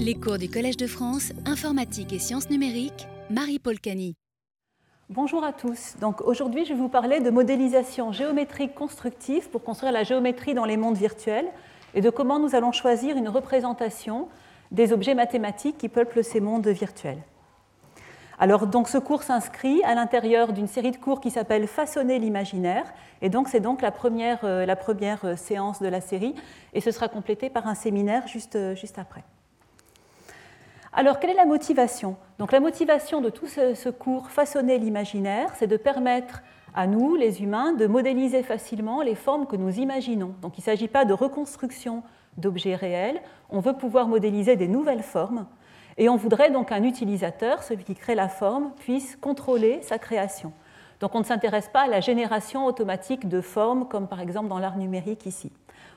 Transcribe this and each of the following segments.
Les cours du Collège de France, informatique et sciences numériques, Marie-Paul Cani. Bonjour à tous. Donc aujourd'hui, je vais vous parler de modélisation géométrique constructive pour construire la géométrie dans les mondes virtuels et de comment nous allons choisir une représentation des objets mathématiques qui peuplent ces mondes virtuels. Alors donc ce cours s'inscrit à l'intérieur d'une série de cours qui s'appelle Façonner l'imaginaire et donc c'est donc la première, euh, euh, séance de la série et ce sera complété par un séminaire juste, euh, juste après. Alors, quelle est la motivation? Donc, la motivation de tout ce, cours Façonner l'imaginaire, c'est de permettre à nous, les humains, de modéliser facilement les formes que nous imaginons. Donc, il ne s'agit pas de reconstruction d'objets réels, on veut pouvoir modéliser des nouvelles formes, et on voudrait donc qu'un utilisateur, celui qui crée la forme, puisse contrôler sa création. Donc, on ne s'intéresse pas à la génération automatique de formes, comme par exemple dans l'art numérique ici.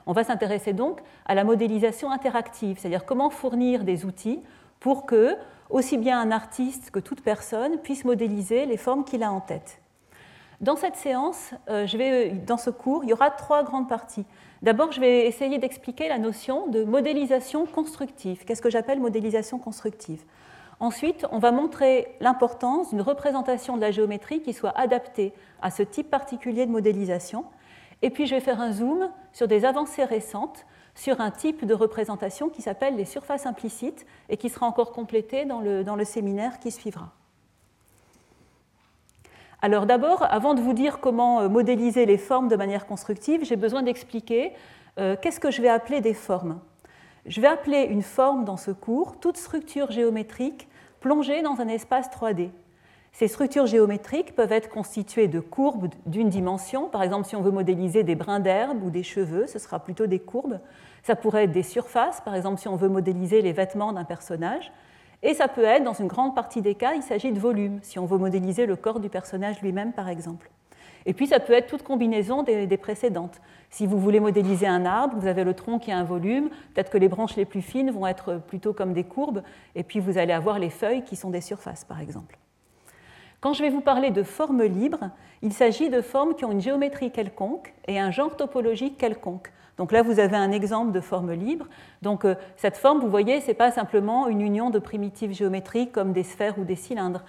On va s'intéresser donc à la modélisation interactive, c'est-à-dire comment fournir des outils pour que aussi bien un artiste que toute personne puisse modéliser les formes qu'il a en tête. Dans cette séance, euh, je vais, dans ce cours, il y aura trois grandes parties. D'abord, je vais essayer d'expliquer la notion de modélisation constructive. Qu'est-ce que j'appelle modélisation constructive? Ensuite, on va montrer l'importance d'une représentation de la géométrie qui soit adaptée à ce type particulier de modélisation. Et puis, je vais faire un zoom sur des avancées récentes sur un type de représentation qui s'appelle les surfaces implicites et qui sera encore complété dans le, séminaire qui suivra. Alors d'abord, avant de vous dire comment euh, modéliser les formes de manière constructive, j'ai besoin d'expliquer euh, qu'est-ce que je vais appeler des formes. Je vais appeler une forme dans ce cours toute structure géométrique plongée dans un espace 3D. Ces structures géométriques peuvent être constituées de courbes d'une dimension. Par exemple, si on veut modéliser des brins d'herbe ou des cheveux, ce sera plutôt des courbes. Ça pourrait être des surfaces, par exemple si on veut modéliser les vêtements d'un personnage. Et ça peut être, dans une grande partie des cas, il s'agit de volumes, si on veut modéliser le corps du personnage lui-même, par exemple. Et puis ça peut être toute combinaison des, des, précédentes. Si vous voulez modéliser un arbre, vous avez le tronc qui a un volume, peut-être que les branches les plus fines vont être plutôt comme des courbes, et puis vous allez avoir les feuilles qui sont des surfaces, par exemple. Quand je vais vous parler de formes libres, il s'agit de formes qui ont une géométrie quelconque et un genre topologique quelconque. Donc là, vous avez un exemple de forme libre. Donc euh, cette forme, vous voyez, ce n'est pas simplement une union de primitives géométriques comme des sphères ou des cylindres.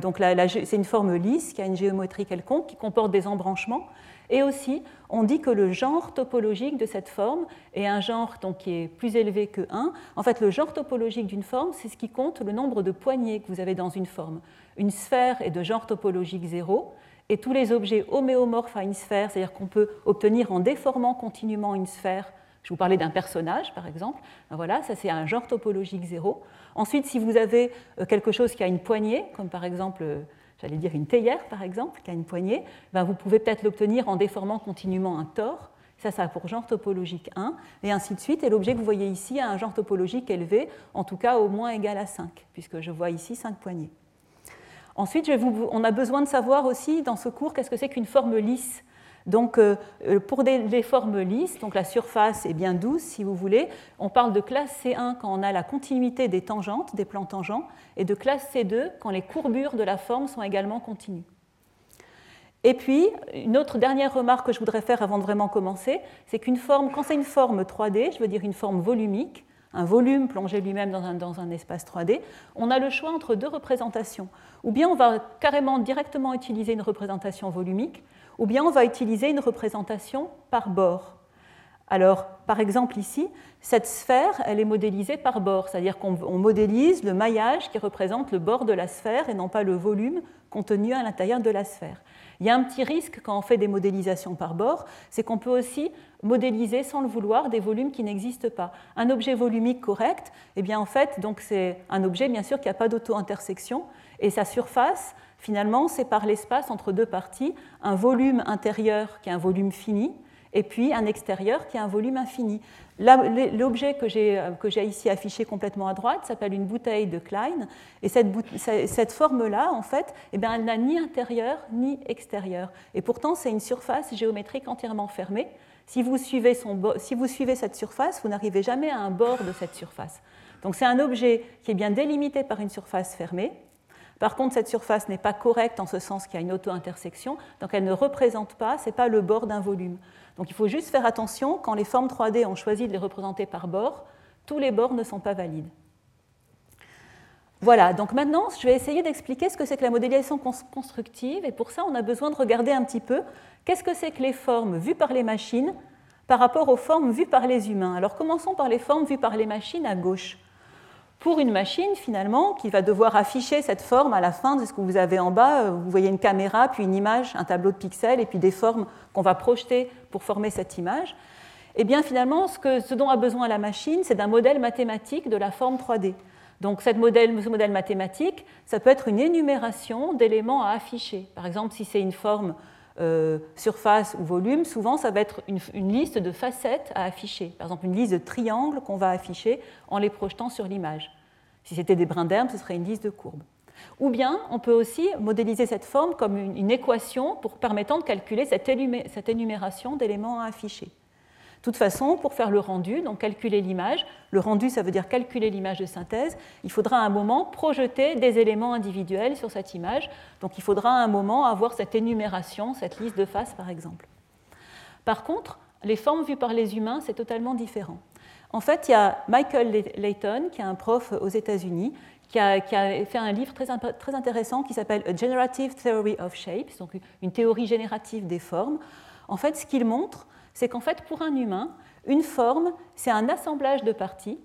donc c'est une forme lisse qui a une géométrie quelconque, qui comporte des embranchements. Et aussi, on dit que le genre topologique de cette forme est un genre donc, qui est plus élevé que 1. En fait, le genre topologique d'une forme, c'est ce qui compte le nombre de poignées que vous avez dans une forme. Une sphère est de genre topologique 0, et tous les objets homéomorphes à une sphère, c'est-à-dire qu'on peut obtenir en déformant continuellement une sphère, je vous parlais d'un personnage par exemple, ben voilà, ça c'est un genre topologique 0. Ensuite, si vous avez euh, quelque chose qui a une poignée, comme par exemple euh, j'allais dire une théière par exemple, qui a une poignée, ben vous pouvez peut-être l'obtenir en déformant continuellement un tore. Ça, ça a pour genre topologique 1, et ainsi de suite. Et l'objet que vous voyez ici a un genre topologique élevé, en tout cas au moins égal à 5, puisque je vois ici 5 poignées. Ensuite, on a besoin de savoir aussi dans ce cours qu'est-ce que c'est qu'une forme lisse. Donc, euh, euh, pour des, formes lisses, donc la surface est bien douce, si vous voulez, on parle de classe C1 quand on a la continuité des tangentes, des plans tangents, et de classe C2 quand les courbures de la forme sont également continues. Et puis, une autre dernière remarque que je voudrais faire avant de vraiment commencer, c'est qu'une forme, quand c'est une forme 3D, je veux dire une forme volumique, un volume plongé lui-même dans un, espace 3D, on a le choix entre deux représentations. Ou bien on va carrément directement utiliser une représentation volumique, ou bien on va utiliser une représentation par bord. Alors, par exemple ici, cette sphère, elle est modélisée par bord, c'est-à-dire qu'on modélise le maillage qui représente le bord de la sphère et non pas le volume contenu à l'intérieur de la sphère. Il y a un petit risque quand on fait des modélisations par bord, c'est qu'on peut aussi modéliser sans le vouloir des volumes qui n'existent pas. Un objet volumique correct, eh bien en fait, c'est un objet bien sûr qui n'a pas d'auto-intersection et sa surface, finalement, c'est par l'espace entre deux parties, un volume intérieur qui est un volume fini et puis un extérieur qui a un volume infini. L'objet que j'ai ici affiché complètement à droite s'appelle une bouteille de Klein, et cette, forme-là, en fait, eh bien, elle n'a ni intérieur ni extérieur. Et pourtant, c'est une surface géométrique entièrement fermée. Si vous, suivez si vous suivez cette surface, vous n'arrivez jamais à un bord de cette surface. Donc c'est un objet qui est bien délimité par une surface fermée. Par contre, cette surface n'est pas correcte en ce sens qu'il y a une auto-intersection, donc elle ne représente pas, ce n'est pas le bord d'un volume. Donc il faut juste faire attention, quand les formes 3D ont choisi de les représenter par bord, tous les bords ne sont pas valides. Voilà, donc maintenant, je vais essayer d'expliquer ce que c'est que la modélisation constructive, et pour ça, on a besoin de regarder un petit peu qu'est-ce que c'est que les formes vues par les machines par rapport aux formes vues par les humains. Alors commençons par les formes vues par les machines à gauche. Pour une machine, finalement, qui va devoir afficher cette forme à la fin de ce que vous avez en bas, euh, vous voyez une caméra, puis une image, un tableau de pixels, et puis des formes qu'on va projeter pour former cette image. Eh bien, finalement, ce, dont a besoin la machine, c'est d'un modèle mathématique de la forme 3D. Donc ce modèle mathématique, ça peut être une énumération d'éléments à afficher. Par exemple, si c'est une forme euh, surface ou volume, souvent ça va être une, liste de facettes à afficher. Par exemple, une liste de triangles qu'on va afficher en les projetant sur l'image. Si c'était des brins d'herbe, ce serait une liste de courbes. Ou bien, on peut aussi modéliser cette forme comme une, équation permettant de calculer cette énumération d'éléments à afficher. De toute façon, pour faire le rendu, donc calculer l'image, le rendu ça veut dire calculer l'image de synthèse, il faudra à un moment projeter des éléments individuels sur cette image. Donc il faudra à un moment avoir cette énumération, cette liste de faces par exemple. Par contre, les formes vues par les humains, c'est totalement différent. En fait, il y a Michael Layton, qui est un prof aux États-Unis, qui a, fait un livre très, très intéressant qui s'appelle A Generative Theory of Shapes, donc une théorie générative des formes. En fait, ce qu'il montre, c'est qu'en fait, pour un humain, une forme, c'est un assemblage de parties.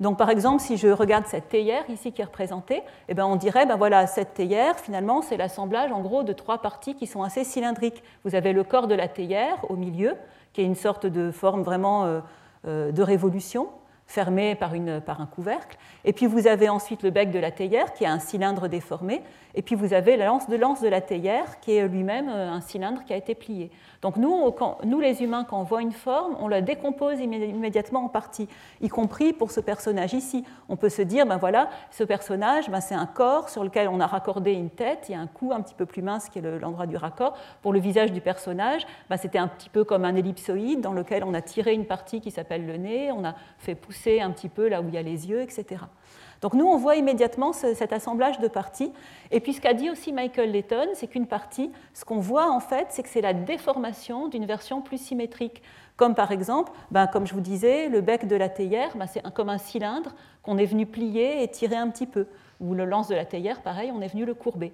Donc, par exemple, si je regarde cette théière ici qui est représentée, eh bien, on dirait, ben voilà, cette théière, finalement, c'est l'assemblage en gros de trois parties qui sont assez cylindriques. Vous avez le corps de la théière au milieu, qui est une sorte de forme vraiment euh, euh, de révolution fermé par, une, par, un couvercle. Et puis vous avez ensuite le bec de la théière qui a un cylindre déformé. Et puis vous avez la lance de lance de la théière qui est lui-même euh, un cylindre qui a été plié. Donc nous, nous, les humains, quand on voit une forme, on la décompose immédiatement en parties, y compris pour ce personnage ici. On peut se dire, ben voilà, ce personnage, ben c'est un corps sur lequel on a raccordé une tête, il y a un cou un petit peu plus mince qui est l'endroit du raccord. Pour le visage du personnage, ben c'était un petit peu comme un ellipsoïde dans lequel on a tiré une partie qui s'appelle le nez, on a fait pousser un petit peu là où il y a les yeux, etc. Donc nous, on voit immédiatement cet assemblage de parties. Et puis ce qu'a dit aussi Michael Layton, c'est qu'une partie, ce qu'on voit en fait, c'est que c'est la déformation d'une version plus symétrique. Comme par exemple, ben, comme je vous disais, le bec de la théière, ben, c'est comme un cylindre qu'on est venu plier et tirer un petit peu. Ou le lance de la théière, pareil, on est venu le courber.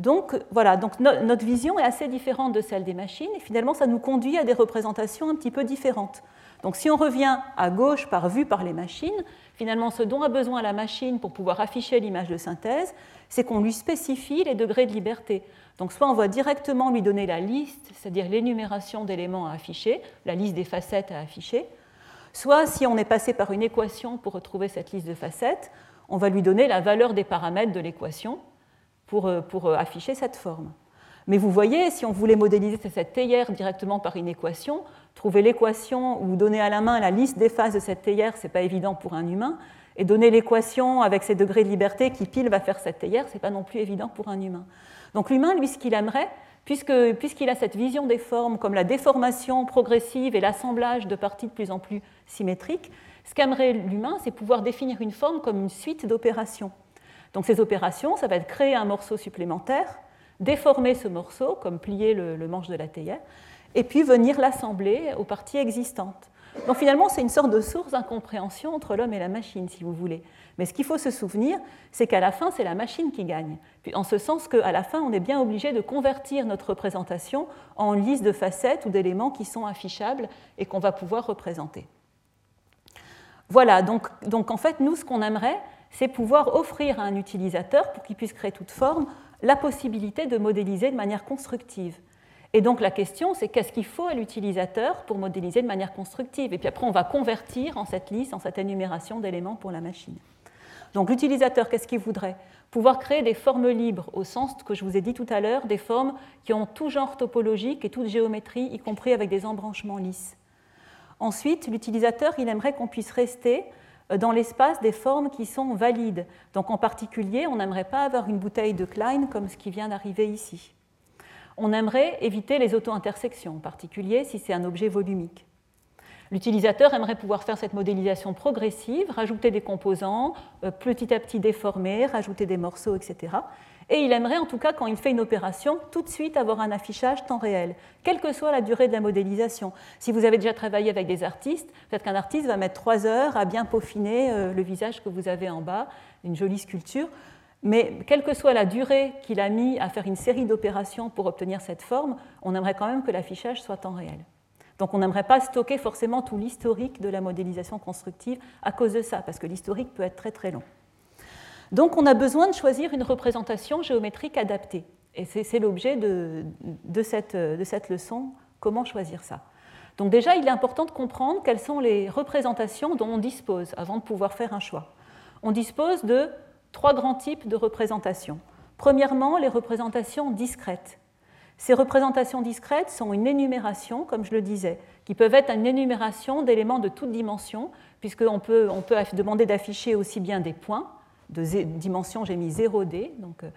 Donc voilà, donc notre vision est assez différente de celle des machines et finalement ça nous conduit à des représentations un petit peu différentes. Donc si on revient à gauche par vue par les machines, finalement ce dont a besoin la machine pour pouvoir afficher l'image de synthèse, c'est qu'on lui spécifie les degrés de liberté. Donc soit on va directement lui donner la liste, c'est-à-dire l'énumération d'éléments à afficher, la liste des facettes à afficher, soit si on est passé par une équation pour retrouver cette liste de facettes, on va lui donner la valeur des paramètres de l'équation pour, euh, pour euh, afficher cette forme. Mais vous voyez, si on voulait modéliser cette théière directement par une équation, trouver l'équation ou donner à la main la liste des phases de cette théière, ce n'est pas évident pour un humain. Et donner l'équation avec ses degrés de liberté qui pile va faire cette théière, ce n'est pas non plus évident pour un humain. Donc l'humain, lui, ce qu'il aimerait, puisqu'il a cette vision des formes comme la déformation progressive et l'assemblage de parties de plus en plus symétriques, ce qu'aimerait l'humain, c'est pouvoir définir une forme comme une suite d'opérations. Donc ces opérations, ça va être créer un morceau supplémentaire, déformer ce morceau, comme plier le, manche de la théière, et puis venir l'assembler aux parties existantes. Donc finalement, c'est une sorte de source d'incompréhension entre l'homme et la machine, si vous voulez. Mais ce qu'il faut se souvenir, c'est qu'à la fin, c'est la machine qui gagne. En ce sens qu'à la fin, on est bien obligé de convertir notre représentation en liste de facettes ou d'éléments qui sont affichables et qu'on va pouvoir représenter. Voilà, donc, donc en fait, nous, ce qu'on aimerait, c'est pouvoir offrir à un utilisateur, pour qu'il puisse créer toute forme, la possibilité de modéliser de manière constructive. Et donc la question, c'est qu'est-ce qu'il faut à l'utilisateur pour modéliser de manière constructive? Et puis après, on va convertir en cette liste, en cette énumération d'éléments pour la machine. Donc l'utilisateur, qu'est-ce qu'il voudrait? Pouvoir créer des formes libres, au sens que je vous ai dit tout à l'heure, des formes qui ont tout genre topologique et toute géométrie, y compris avec des embranchements lisses. Ensuite, l'utilisateur, il aimerait qu'on puisse rester euh, dans l'espace des formes qui sont valides. Donc en particulier, on n'aimerait pas avoir une bouteille de Klein comme ce qui vient d'arriver ici. On aimerait éviter les auto-intersections, en particulier si c'est un objet volumique. L'utilisateur aimerait pouvoir faire cette modélisation progressive, rajouter des composants, euh, petit à petit déformer, rajouter des morceaux, etc. et il aimerait en tout cas quand il fait une opération tout de suite avoir un affichage temps réel, quelle que soit la durée de la modélisation. Si vous avez déjà travaillé avec des artistes, peut-être qu'un artiste va mettre trois heures à bien peaufiner euh, le visage que vous avez en bas, une jolie sculpture. Mais quelle que soit la durée qu'il a mis à faire une série d'opérations pour obtenir cette forme, on aimerait quand même que l'affichage soit temps réel. Donc on n'aimerait pas stocker forcément tout l'historique de la modélisation constructive à cause de ça, parce que l'historique peut être très très long. Donc on a besoin de choisir une représentation géométrique adaptée. Et c'est l'objet de, cette, de cette leçon, comment choisir ça. Donc déjà, il est important de comprendre quelles sont les représentations dont on dispose avant de pouvoir faire un choix. On dispose de trois grands types de représentations. Premièrement, les représentations discrètes. Ces représentations discrètes sont une énumération, comme je le disais, qui peuvent être une énumération d'éléments de toute dimension, puisqu'on peut, on peut demander d'afficher aussi bien des points, de dimension, j'ai mis 0D, donc euh,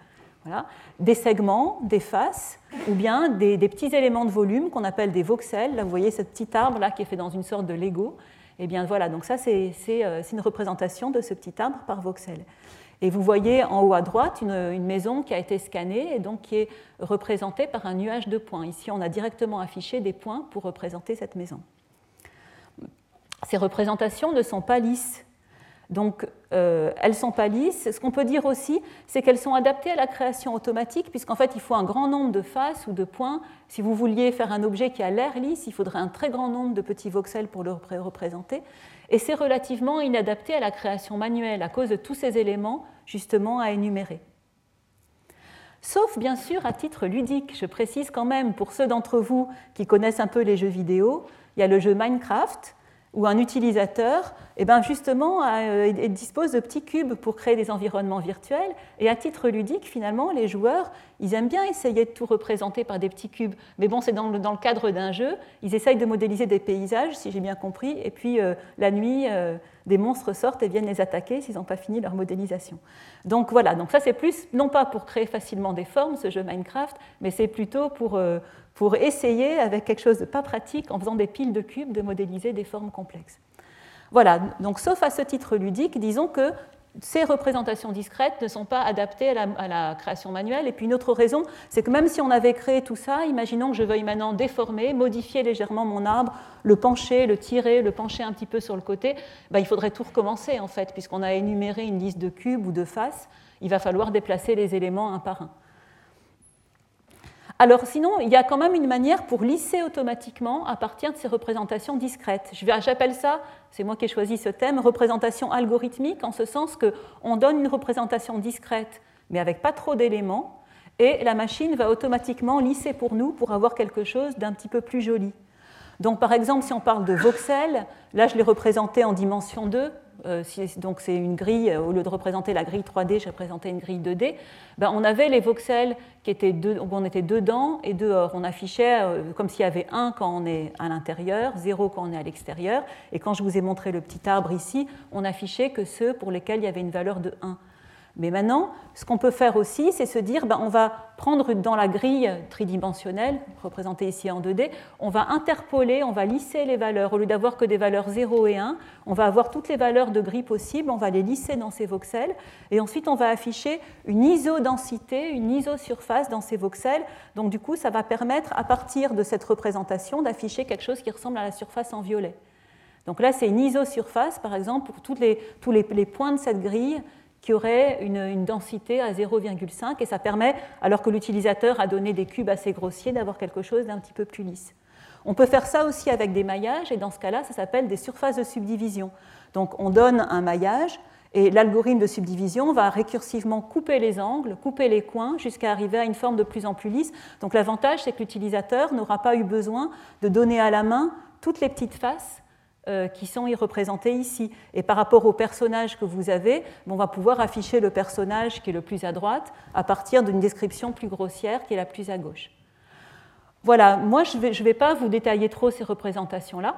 voilà, des segments, des faces, ou bien des, petits éléments de volume qu'on appelle des voxels. Là, vous voyez ce petit arbre là qui est fait dans une sorte de Lego. Et eh bien voilà, donc ça c'est euh, une représentation de ce petit arbre par voxel. Et vous voyez en haut à droite une, maison qui a été scannée et donc qui est représentée par un nuage de points. Ici, on a directement affiché des points pour représenter cette maison. Ces représentations ne sont pas lisses. Donc, euh, elles ne sont pas lisses. Ce qu'on peut dire aussi, c'est qu'elles sont adaptées à la création automatique, puisqu'en fait, il faut un grand nombre de faces ou de points. Si vous vouliez faire un objet qui a l'air lisse, il faudrait un très grand nombre de petits voxels pour le représenter. Et c'est relativement inadapté à la création manuelle à cause de tous ces éléments justement à énumérer. Sauf bien sûr à titre ludique, je précise quand même pour ceux d'entre vous qui connaissent un peu les jeux vidéo, il y a le jeu Minecraft où un utilisateur eh ben justement, euh, dispose de petits cubes pour créer des environnements virtuels. Et à titre ludique, finalement, les joueurs, ils aiment bien essayer de tout représenter par des petits cubes. Mais bon, c'est dans, le, cadre d'un jeu. Ils essayent de modéliser des paysages, si j'ai bien compris. Et puis, euh, la nuit, euh, des monstres sortent et viennent les attaquer s'ils n'ont pas fini leur modélisation. Donc voilà, donc ça c'est plus, non pas pour créer facilement des formes, ce jeu Minecraft, mais c'est plutôt pour pour essayer, avec quelque chose de pas pratique, en faisant des piles de cubes, de modéliser des formes complexes. Voilà, donc sauf à ce titre ludique, disons que ces représentations discrètes ne sont pas adaptées à la, création manuelle. Et puis une autre raison, c'est que même si on avait créé tout ça, imaginons que je veuille maintenant déformer, modifier légèrement mon arbre, le pencher, le tirer, le pencher un petit peu sur le côté, ben, il faudrait tout recommencer en fait, puisqu'on a énuméré une liste de cubes ou de faces, il va falloir déplacer les éléments un par un. Alors sinon, il y a quand même une manière pour lisser automatiquement à partir de ces représentations discrètes. J'appelle ça, c'est moi qui ai choisi ce thème, représentation algorithmique, en ce sens qu'on donne une représentation discrète, mais avec pas trop d'éléments, et la machine va automatiquement lisser pour nous pour avoir quelque chose d'un petit peu plus joli. Donc par exemple, si on parle de voxels, là je l'ai représenté en dimension 2, euh, donc c'est une grille, euh, au lieu de représenter la grille 3D, j'ai représenté une grille 2D, ben, on avait les voxels qui étaient deux, où on était dedans et dehors. On affichait euh, comme s'il y avait 1 quand on est à l'intérieur, 0 quand on est à l'extérieur, et quand je vous ai montré le petit arbre ici, on affichait que ceux pour lesquels il y avait une valeur de 1. Mais maintenant, ce qu'on peut faire aussi, c'est se dire, ben, on va prendre dans la grille tridimensionnelle, représentée ici en 2D, on va interpoler, on va lisser les valeurs. Au lieu d'avoir que des valeurs 0 et 1, on va avoir toutes les valeurs de grille possibles, on va les lisser dans ces voxels, et ensuite on va afficher une isodensité, une isosurface dans ces voxels. Donc du coup, ça va permettre, à partir de cette représentation, d'afficher quelque chose qui ressemble à la surface en violet. Donc là, c'est une isosurface, par exemple, pour tous les, tous les points de cette grille qui aurait une, densité à 0,5 et ça permet, alors que l'utilisateur a donné des cubes assez grossiers, d'avoir quelque chose d'un petit peu plus lisse. On peut faire ça aussi avec des maillages et dans ce cas-là, ça s'appelle des surfaces de subdivision. Donc on donne un maillage et l'algorithme de subdivision va récursivement couper les angles, couper les coins jusqu'à arriver à une forme de plus en plus lisse. Donc l'avantage, c'est que l'utilisateur n'aura pas eu besoin de donner à la main toutes les petites faces qui sont y représentés ici. Et par rapport au personnage que vous avez, on va pouvoir afficher le personnage qui est le plus à droite à partir d'une description plus grossière qui est la plus à gauche. Voilà, moi je ne vais pas vous détailler trop ces représentations-là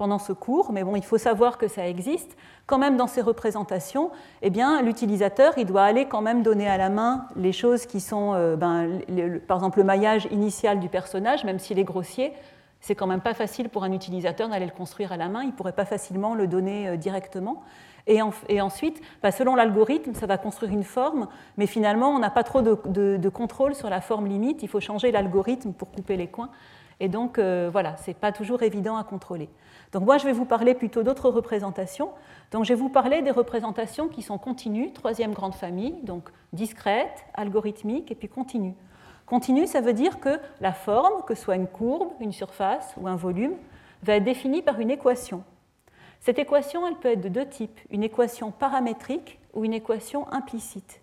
pendant ce cours, mais bon, il faut savoir que ça existe. Quand même, dans ces représentations, eh bien, l'utilisateur, il doit aller quand même donner à la main les choses qui sont, euh, ben, par exemple, le maillage initial du personnage, même s'il est grossier, c'est quand même pas facile pour un utilisateur d'aller le construire à la main, il ne pourrait pas facilement le donner euh, directement. Et, ensuite, bah, selon l'algorithme, ça va construire une forme, mais finalement, on n'a pas trop de, contrôle sur la forme limite, il faut changer l'algorithme pour couper les coins. Et donc, euh, voilà, ce n'est pas toujours évident à contrôler. Donc moi, je vais vous parler plutôt d'autres représentations. Donc je vais vous parler des représentations qui sont continues, troisième grande famille, donc discrète, algorithmique et puis continue. Continue, ça veut dire que la forme, que ce soit une courbe, une surface ou un volume, va être définie par une équation. Cette équation, elle peut être de deux types, une équation paramétrique ou une équation implicite.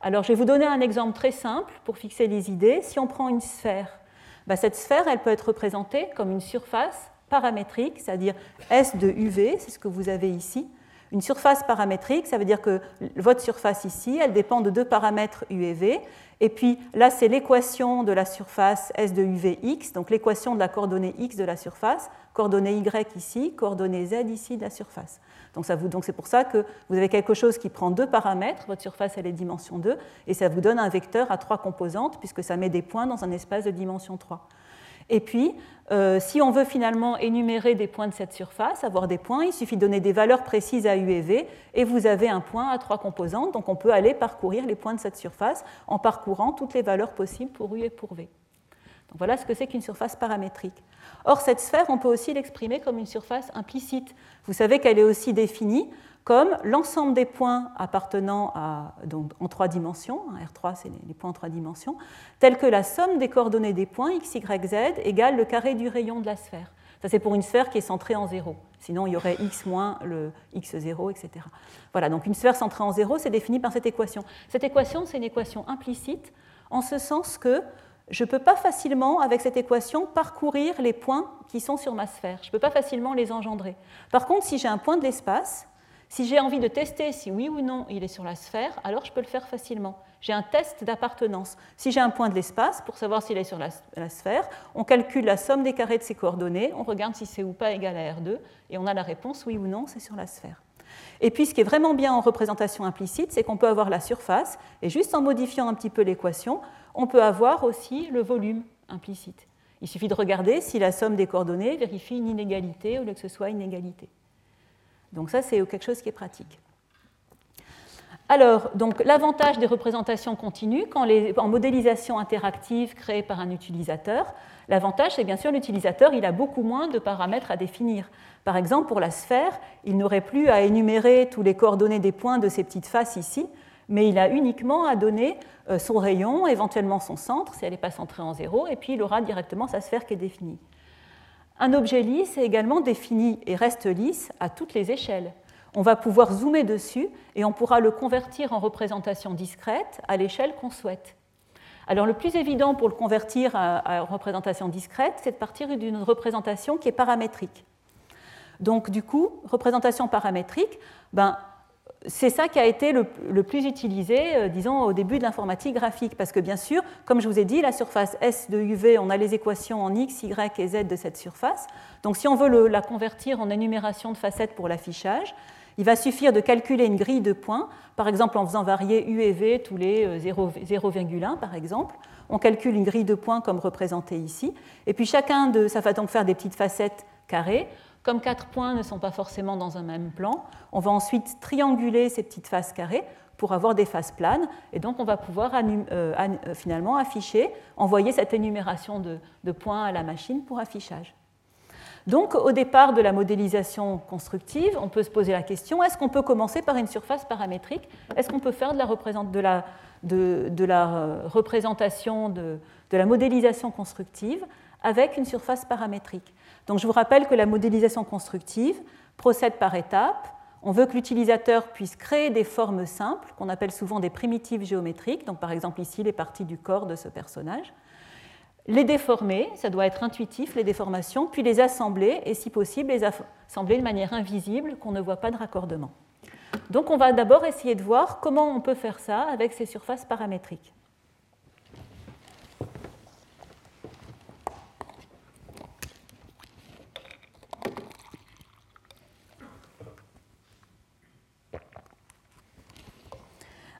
Alors je vais vous donner un exemple très simple pour fixer les idées. Si on prend une sphère, bah, cette sphère, elle peut être représentée comme une surface paramétrique, c'est-à-dire S de UV, c'est ce que vous avez ici. Une surface paramétrique, ça veut dire que votre surface ici, elle dépend de deux paramètres U et V. Et puis là, c'est l'équation de la surface S de UVX, donc l'équation de la coordonnée X de la surface, coordonnée Y ici, coordonnée Z ici de la surface. Donc c'est pour ça que vous avez quelque chose qui prend deux paramètres, votre surface elle est dimension 2, et ça vous donne un vecteur à trois composantes, puisque ça met des points dans un espace de dimension 3. Et puis, euh, si on veut finalement énumérer des points de cette surface, avoir des points, il suffit de donner des valeurs précises à U et V, et vous avez un point à trois composantes. Donc on peut aller parcourir les points de cette surface en parcourant toutes les valeurs possibles pour U et pour V. Voilà ce que c'est qu'une surface paramétrique. Or, cette sphère, on peut aussi l'exprimer comme une surface implicite. Vous savez qu'elle est aussi définie comme l'ensemble des points appartenant en trois dimensions, hein, R3 c'est les points en trois dimensions, tels que la somme des coordonnées des points x, y, z égale le carré du rayon de la sphère. Ça c'est pour une sphère qui est centrée en zéro. Sinon il y aurait x moins le x0, etc. Voilà, donc une sphère centrée en zéro, c'est défini par cette équation. Cette équation, c'est une équation implicite, en ce sens que je ne peux pas facilement, avec cette équation, parcourir les points qui sont sur ma sphère. Je ne peux pas facilement les engendrer. Par contre, si j'ai un point de l'espace, si j'ai envie de tester si oui ou non il est sur la sphère, alors je peux le faire facilement. J'ai un test d'appartenance. Si j'ai un point de l'espace, pour savoir s'il est sur la, sphère, on calcule la somme des carrés de ses coordonnées, on regarde si c'est ou pas égal à R2, et on a la réponse oui ou non, c'est sur la sphère. Et puis ce qui est vraiment bien en représentation implicite, c'est qu'on peut avoir la surface, et juste en modifiant un petit peu l'équation, on peut avoir aussi le volume implicite. Il suffit de regarder si la somme des coordonnées vérifie une inégalité ou que ce soit une égalité. Donc ça, c'est quelque chose qui est pratique. Alors, donc l'avantage des représentations continues, quand en modélisation interactive créée par un utilisateur, l'avantage, c'est bien sûr l'utilisateur, il a beaucoup moins de paramètres à définir. Par exemple, pour la sphère, il n'aurait plus à énumérer tous les coordonnées des points de ces petites faces ici, mais il a uniquement à donner euh, son rayon, éventuellement son centre, si elle n'est pas centrée en zéro, et puis il aura directement sa sphère qui est définie. Un objet lisse est également défini et reste lisse à toutes les échelles. On va pouvoir zoomer dessus et on pourra le convertir en représentation discrète à l'échelle qu'on souhaite. Alors le plus évident pour le convertir à, représentation discrète, c'est de partir d'une représentation qui est paramétrique. Donc du coup, représentation paramétrique, ben, c'est ça qui a été le, plus utilisé, euh, disons, au début de l'informatique graphique. Parce que bien sûr, comme je vous ai dit, la surface S de UV, on a les équations en X, Y et Z de cette surface. Donc si on veut la convertir en énumération de facettes pour l'affichage, il va suffire de calculer une grille de points, par exemple en faisant varier U et V tous les 0,1 euh, par exemple. On calcule une grille de points comme représentée ici. Et puis chacun de, ça va donc faire des petites facettes carrées. Comme quatre points ne sont pas forcément dans un même plan, on va ensuite trianguler ces petites faces carrées pour avoir des faces planes. Et donc, on va pouvoir euh, euh, finalement afficher, envoyer cette énumération de, points à la machine pour affichage. Donc, au départ de la modélisation constructive, on peut se poser la question est-ce qu'on peut commencer par une surface paramétrique? Est-ce qu'on peut faire de la, euh, représentation, de la modélisation constructive avec une surface paramétrique? Donc je vous rappelle que la modélisation constructive procède par étapes. On veut que l'utilisateur puisse créer des formes simples, qu'on appelle souvent des primitives géométriques, donc par exemple ici les parties du corps de ce personnage. Les déformer, ça doit être intuitif, les déformations, puis les assembler, et si possible, les assembler de manière invisible, qu'on ne voit pas de raccordement. Donc on va d'abord essayer de voir comment on peut faire ça avec ces surfaces paramétriques.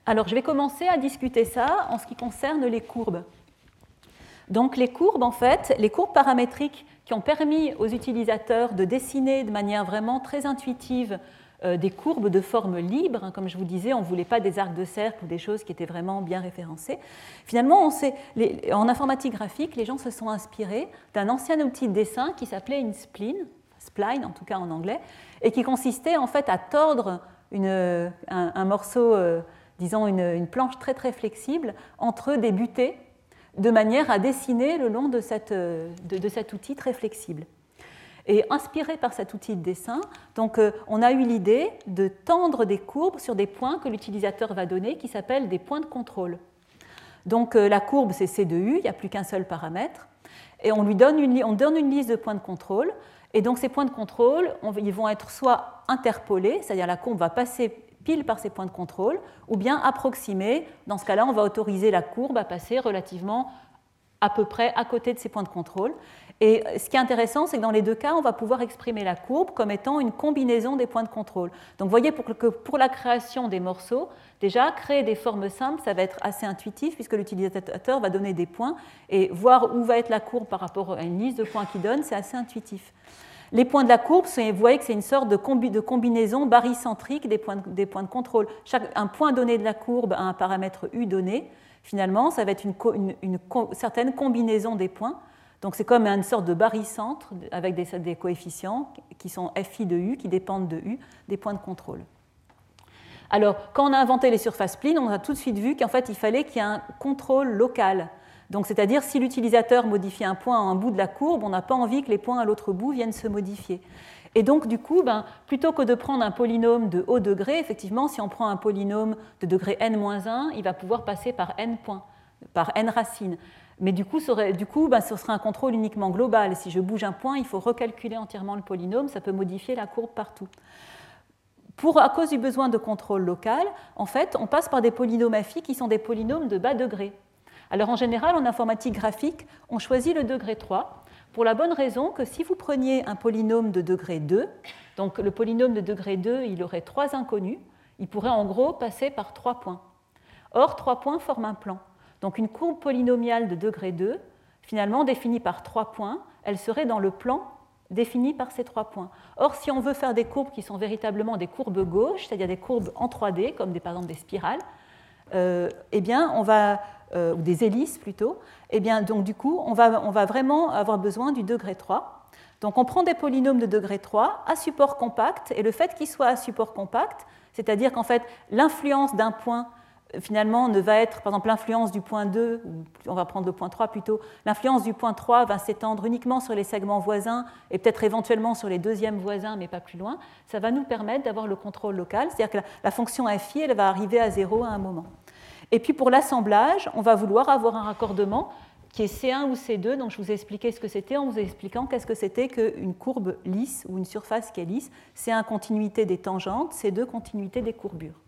Alors je vais commencer à discuter ça en ce qui concerne les courbes. Donc les courbes, en fait, les courbes paramétriques qui ont permis aux utilisateurs de dessiner de manière vraiment très intuitive euh, des courbes de forme libre. Hein, comme je vous disais, on ne voulait pas des arcs de cercle ou des choses qui étaient vraiment bien référencées. Finalement, en informatique graphique, les gens se sont inspirés d'un ancien outil de dessin qui s'appelait une spline, spline en tout cas en anglais, et qui consistait en fait à tordre un, morceau, euh, disons une, planche très très flexible entre des butées de manière à dessiner le long de, euh, cet outil très flexible. Et inspiré par cet outil de dessin, donc, euh, on a eu l'idée de tendre des courbes sur des points que l'utilisateur va donner qui s'appellent des points de contrôle. Donc euh, la courbe, c'est C de U, il n'y a plus qu'un seul paramètre. Et on lui donne une, on donne une liste de points de contrôle. Et donc ces points de contrôle, ils vont être soit interpolés, c'est-à-dire la courbe va passer par ces points de contrôle, ou bien approximés. Dans ce cas-là, on va autoriser la courbe à passer relativement à peu près à côté de ces points de contrôle. Et ce qui est intéressant, c'est que dans les deux cas, on va pouvoir exprimer la courbe comme étant une combinaison des points de contrôle. Donc vous voyez que pour la création des morceaux, déjà, créer des formes simples, ça va être assez intuitif puisque l'utilisateur va donner des points et voir où va être la courbe par rapport à une liste de points qu'il donne, c'est assez intuitif. Les points de la courbe, vous voyez que c'est une sorte de, combinaison barycentrique des points de, contrôle. un point donné de la courbe a un paramètre U donné. Finalement, ça va être une, certaine combinaison des points. Donc c'est comme une sorte de barycentre avec des, coefficients qui sont FI de U, qui dépendent de U, des points de contrôle. Alors, quand on a inventé les surfaces plines, on a tout de suite vu qu'en fait, il fallait qu'il y ait un contrôle local donc, c'est-à-dire, si l'utilisateur modifie un point à un bout de la courbe, on n'a pas envie que les points à l'autre bout viennent se modifier. Et donc, du coup, ben, plutôt que de prendre un polynôme de haut degré, effectivement, si on prend un polynôme de degré n-1, il va pouvoir passer par n points, par n racines. Mais du coup, du coup ben, ce sera un contrôle uniquement global. Si je bouge un point, il faut recalculer entièrement le polynôme, ça peut modifier la courbe partout. Pour, à cause du besoin de contrôle local, en fait, on passe par des polynômes qui sont des polynômes de bas degré. Alors en général, en informatique graphique, on choisit le degré 3 pour la bonne raison que si vous preniez un polynôme de degré 2, donc le polynôme de degré 2, il aurait trois inconnus, il pourrait en gros passer par trois points. Or, trois points forment un plan. Donc une courbe polynomiale de degré 2, finalement définie par trois points, elle serait dans le plan défini par ces trois points. Or, si on veut faire des courbes qui sont véritablement des courbes gauches, c'est-à-dire des courbes en 3D, comme des, par exemple des spirales, euh, eh bien, on va euh, ou des hélices plutôt, eh bien, donc du coup, on va, on va vraiment avoir besoin du degré 3. Donc on prend des polynômes de degré 3 à support compact, et le fait qu'ils soient à support compact, c'est-à-dire qu'en fait, l'influence d'un point euh, finalement ne va être, par exemple, l'influence du point 2, ou on va prendre le point 3 plutôt, l'influence du point 3 va s'étendre uniquement sur les segments voisins et peut-être éventuellement sur les deuxièmes voisins, mais pas plus loin, ça va nous permettre d'avoir le contrôle local, c'est-à-dire que la, la fonction FI, elle va arriver à 0 à un moment. Et puis pour l'assemblage, on va vouloir avoir un raccordement qui est C1 ou C2. Donc je vous ai expliqué ce que c'était en vous expliquant qu'est-ce que c'était qu'une courbe lisse ou une surface qui est lisse. C1 continuité des tangentes, C2 continuité des courbures.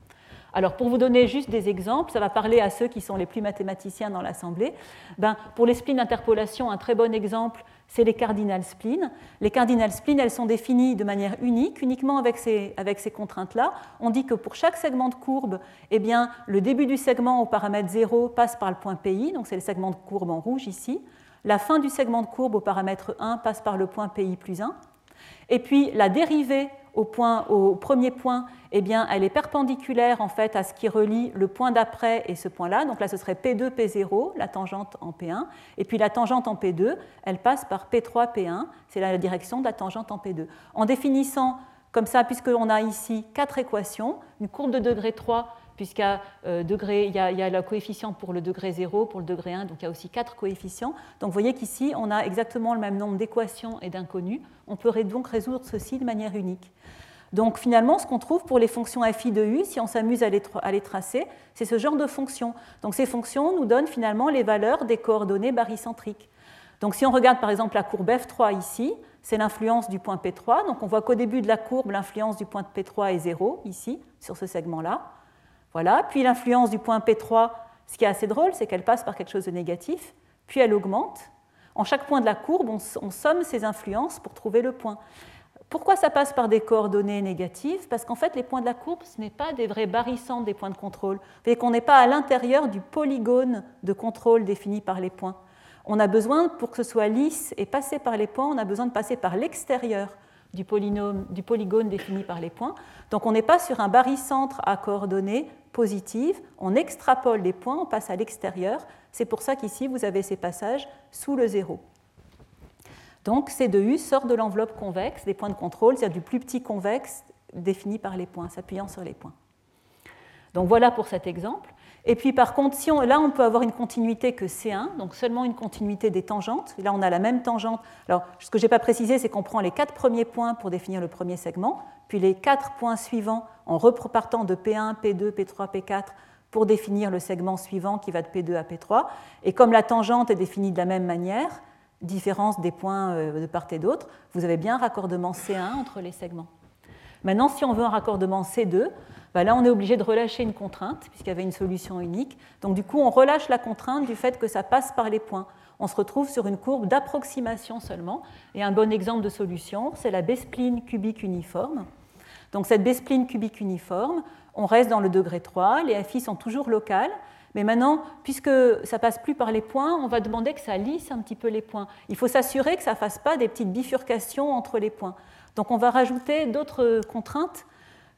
Alors pour vous donner juste des exemples, ça va parler à ceux qui sont les plus mathématiciens dans l'Assemblée. Ben, pour les splines d'interpolation, un très bon exemple, c'est les cardinal splines. Les cardinal splines, elles sont définies de manière unique, uniquement avec ces, avec ces contraintes-là. On dit que pour chaque segment de courbe, eh bien, le début du segment au paramètre 0 passe par le point PI, donc c'est le segment de courbe en rouge ici. La fin du segment de courbe au paramètre 1 passe par le point PI plus 1. Et puis la dérivée au, premier point, eh bien, elle est perpendiculaire en fait à ce qui relie le point d'après et ce point-là. Donc là, ce serait P2, P0, la tangente en P1. Et puis la tangente en P2, elle passe par P3, P1. C'est la direction de la tangente en P2. En définissant comme ça, puisqu'on a ici quatre équations, une courbe de degré 3 puisqu'il euh, y, a, le coefficient pour le degré 0, pour le degré 1, donc il y a aussi quatre coefficients. Donc vous voyez qu'ici, on a exactement le même nombre d'équations et d'inconnus. On peut donc résoudre ceci de manière unique. Donc finalement, ce qu'on trouve pour les fonctions fi de u, si on s'amuse à, à les, tracer, c'est ce genre de fonctions. Donc ces fonctions nous donnent finalement les valeurs des coordonnées barycentriques. Donc si on regarde par exemple la courbe F3 ici, c'est l'influence du point P3. Donc on voit qu'au début de la courbe, l'influence du point P3 est 0 ici, sur ce segment-là. Voilà. Puis l'influence du point P3, ce qui est assez drôle, c'est qu'elle passe par quelque chose de négatif, puis elle augmente. En chaque point de la courbe, on, somme ces influences pour trouver le point. Pourquoi ça passe par des coordonnées négatives? Parce qu'en fait, les points de la courbe, ce n'est pas des vrais barycentres des points de contrôle. Vous qu'on n'est pas à l'intérieur du polygone de contrôle défini par les points. on a besoin, pour que ce soit lisse et passer par les points, on a besoin de passer par l'extérieur du, du polygone défini par les points. Donc on n'est pas sur un barycentre à coordonnées positives, on extrapole les points, on passe à l'extérieur. C'est pour ça qu'ici, vous avez ces passages sous le zéro. Donc C de U sort de l'enveloppe convexe des points de contrôle, c'est-à-dire du plus petit convexe défini par les points, s'appuyant sur les points. Donc voilà pour cet exemple. Et puis par contre, là on peut avoir une continuité que C1, donc seulement une continuité des tangentes. Là on a la même tangente. Alors ce que je n'ai pas précisé, c'est qu'on prend les quatre premiers points pour définir le premier segment, puis les quatre points suivants en repartant de P1, P2, P3, P4 pour définir le segment suivant qui va de P2 à P3. Et comme la tangente est définie de la même manière, différence des points euh, de part et d'autre, vous avez bien un raccordement C1 entre les segments. Maintenant, si on veut un raccordement C2, bah là on est obligé de relâcher une contrainte, puisqu'il y avait une solution unique. Donc du coup, on relâche la contrainte du fait que ça passe par les points. On se retrouve sur une courbe d'approximation seulement. Et un bon exemple de solution, c'est la B-spline cubique uniforme. Donc cette B-spline cubique uniforme, on reste dans le degré 3, les FI sont toujours locales, mais maintenant, puisque ça passe plus par les points, on va demander que ça lisse un petit peu les points. Il faut s'assurer que ça ne fasse pas des petites bifurcations entre les points. Donc on va rajouter d'autres contraintes,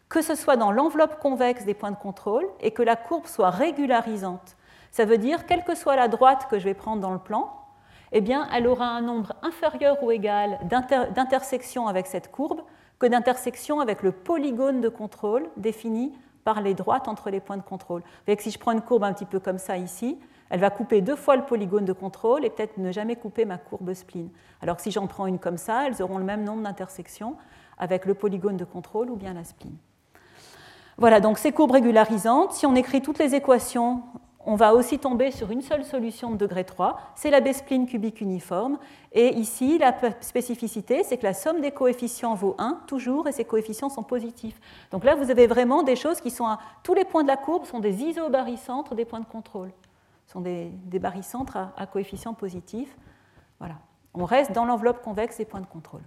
que ce soit dans l'enveloppe convexe des points de contrôle et que la courbe soit régularisante. Ça veut dire, quelle que soit la droite que je vais prendre dans le plan, eh bien, elle aura un nombre inférieur ou égal d'intersections avec cette courbe que d'intersections avec le polygone de contrôle défini par les droites entre les points de contrôle. Vous que si je prends une courbe un petit peu comme ça ici, elle va couper deux fois le polygone de contrôle et peut-être ne jamais couper ma courbe spline. Alors que si j'en prends une comme ça, elles auront le même nombre d'intersections avec le polygone de contrôle ou bien la spline. Voilà, donc ces courbes régularisantes, si on écrit toutes les équations, on va aussi tomber sur une seule solution de degré 3, c'est la B-spline cubique uniforme. Et ici, la spécificité, c'est que la somme des coefficients vaut 1 toujours, et ces coefficients sont positifs. Donc là, vous avez vraiment des choses qui sont à... Tous les points de la courbe sont des isobarycentres des points de contrôle. Ce sont des, barycentres à, à coefficients positifs. Voilà. On reste dans l'enveloppe convexe des points de contrôle.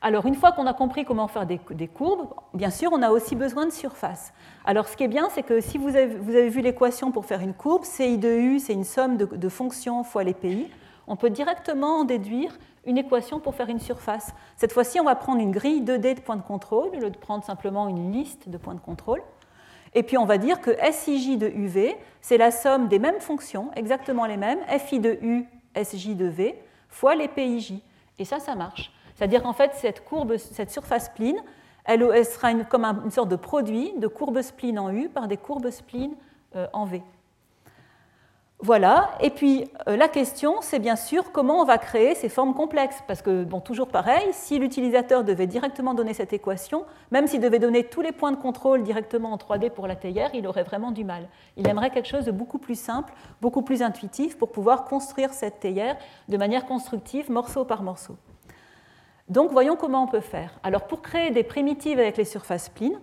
Alors, une fois qu'on a compris comment faire des, courbes, bien sûr, on a aussi besoin de surface. Alors, ce qui est bien, c'est que si vous avez, vu l'équation pour faire une courbe, CI de U, c'est une somme de, fonctions fois les pays, on peut directement en déduire une équation pour faire une surface. Cette fois-ci, on va prendre une grille 2D de points de contrôle, au lieu de prendre simplement une liste de points de contrôle. Et puis, on va dire que SIJ de UV, c'est la somme des mêmes fonctions, exactement les mêmes, FI de U, SJ de V, fois les PIJ. Et ça, ça marche. C'est-à-dire qu'en fait, cette surface spline, elle, sera comme une sorte de produit de courbes spline en U par des courbes spline euh, en V. Voilà, et puis euh, la question, c'est bien sûr comment on va créer ces formes complexes. Parce que, bon, toujours pareil, si l'utilisateur devait directement donner cette équation, même s'il devait donner tous les points de contrôle directement en 3D pour la théière, il aurait vraiment du mal. Il aimerait quelque chose de beaucoup plus simple, beaucoup plus intuitif pour pouvoir construire cette théière de manière constructive, morceau par morceau. Donc voyons comment on peut faire. Alors pour créer des primitives avec les surfaces splines,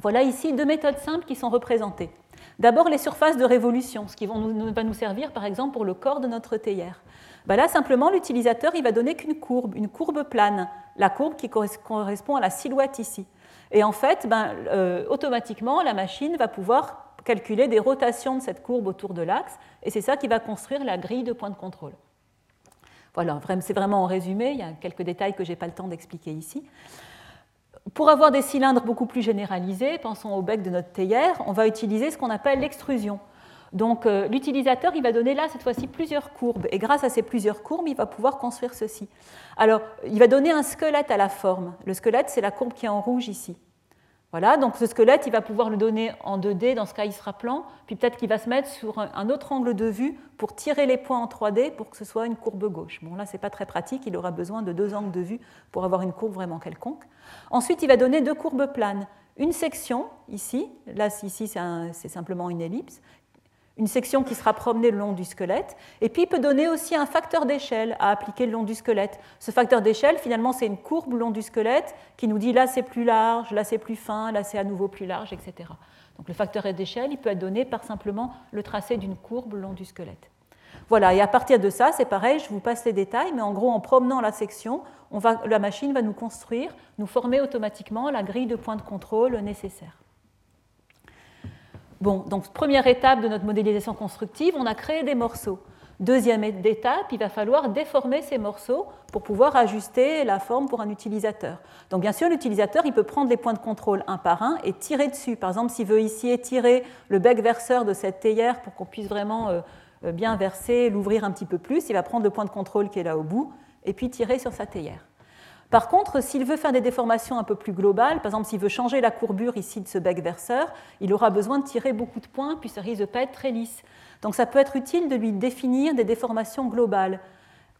voilà ici deux méthodes simples qui sont représentées. D'abord les surfaces de révolution, ce qui va nous servir par exemple pour le corps de notre théière. Ben là simplement l'utilisateur il va donner qu'une courbe, une courbe plane, la courbe qui correspond à la silhouette ici. Et en fait, ben, euh, automatiquement la machine va pouvoir calculer des rotations de cette courbe autour de l'axe, et c'est ça qui va construire la grille de points de contrôle. Voilà, c'est vraiment en résumé, il y a quelques détails que je n'ai pas le temps d'expliquer ici. Pour avoir des cylindres beaucoup plus généralisés, pensons au bec de notre théière, on va utiliser ce qu'on appelle l'extrusion. Donc euh, l'utilisateur, il va donner là, cette fois-ci, plusieurs courbes, et grâce à ces plusieurs courbes, il va pouvoir construire ceci. Alors, il va donner un squelette à la forme. Le squelette, c'est la courbe qui est en rouge ici. Voilà, donc ce squelette, il va pouvoir le donner en 2D, dans ce cas il sera plan, puis peut-être qu'il va se mettre sur un autre angle de vue pour tirer les points en 3D pour que ce soit une courbe gauche. Bon là, ce n'est pas très pratique, il aura besoin de deux angles de vue pour avoir une courbe vraiment quelconque. Ensuite, il va donner deux courbes planes. Une section, ici, là ici c'est simplement une ellipse, une section qui sera promenée le long du squelette, et puis il peut donner aussi un facteur d'échelle à appliquer le long du squelette. Ce facteur d'échelle, finalement, c'est une courbe le long du squelette qui nous dit là c'est plus large, là c'est plus fin, là c'est à nouveau plus large, etc. Donc le facteur d'échelle, il peut être donné par simplement le tracé d'une courbe le long du squelette. Voilà, et à partir de ça, c'est pareil, je vous passe les détails, mais en gros, en promenant la section, la machine va nous construire, nous former automatiquement la grille de points de contrôle nécessaire. Bon, donc première étape de notre modélisation constructive, on a créé des morceaux. Deuxième étape, il va falloir déformer ces morceaux pour pouvoir ajuster la forme pour un utilisateur. Donc bien sûr, l'utilisateur, il peut prendre les points de contrôle un par un et tirer dessus. Par exemple, s'il veut ici étirer le bec verseur de cette théière pour qu'on puisse vraiment euh, euh, bien verser, l'ouvrir un petit peu plus, il va prendre le point de contrôle qui est là au bout et puis tirer sur sa théière. Par contre, s'il veut faire des déformations un peu plus globales, par exemple s'il veut changer la courbure ici de ce bec verseur, il aura besoin de tirer beaucoup de points, puis ça risque de pas être très lisse. Donc ça peut être utile de lui définir des déformations globales,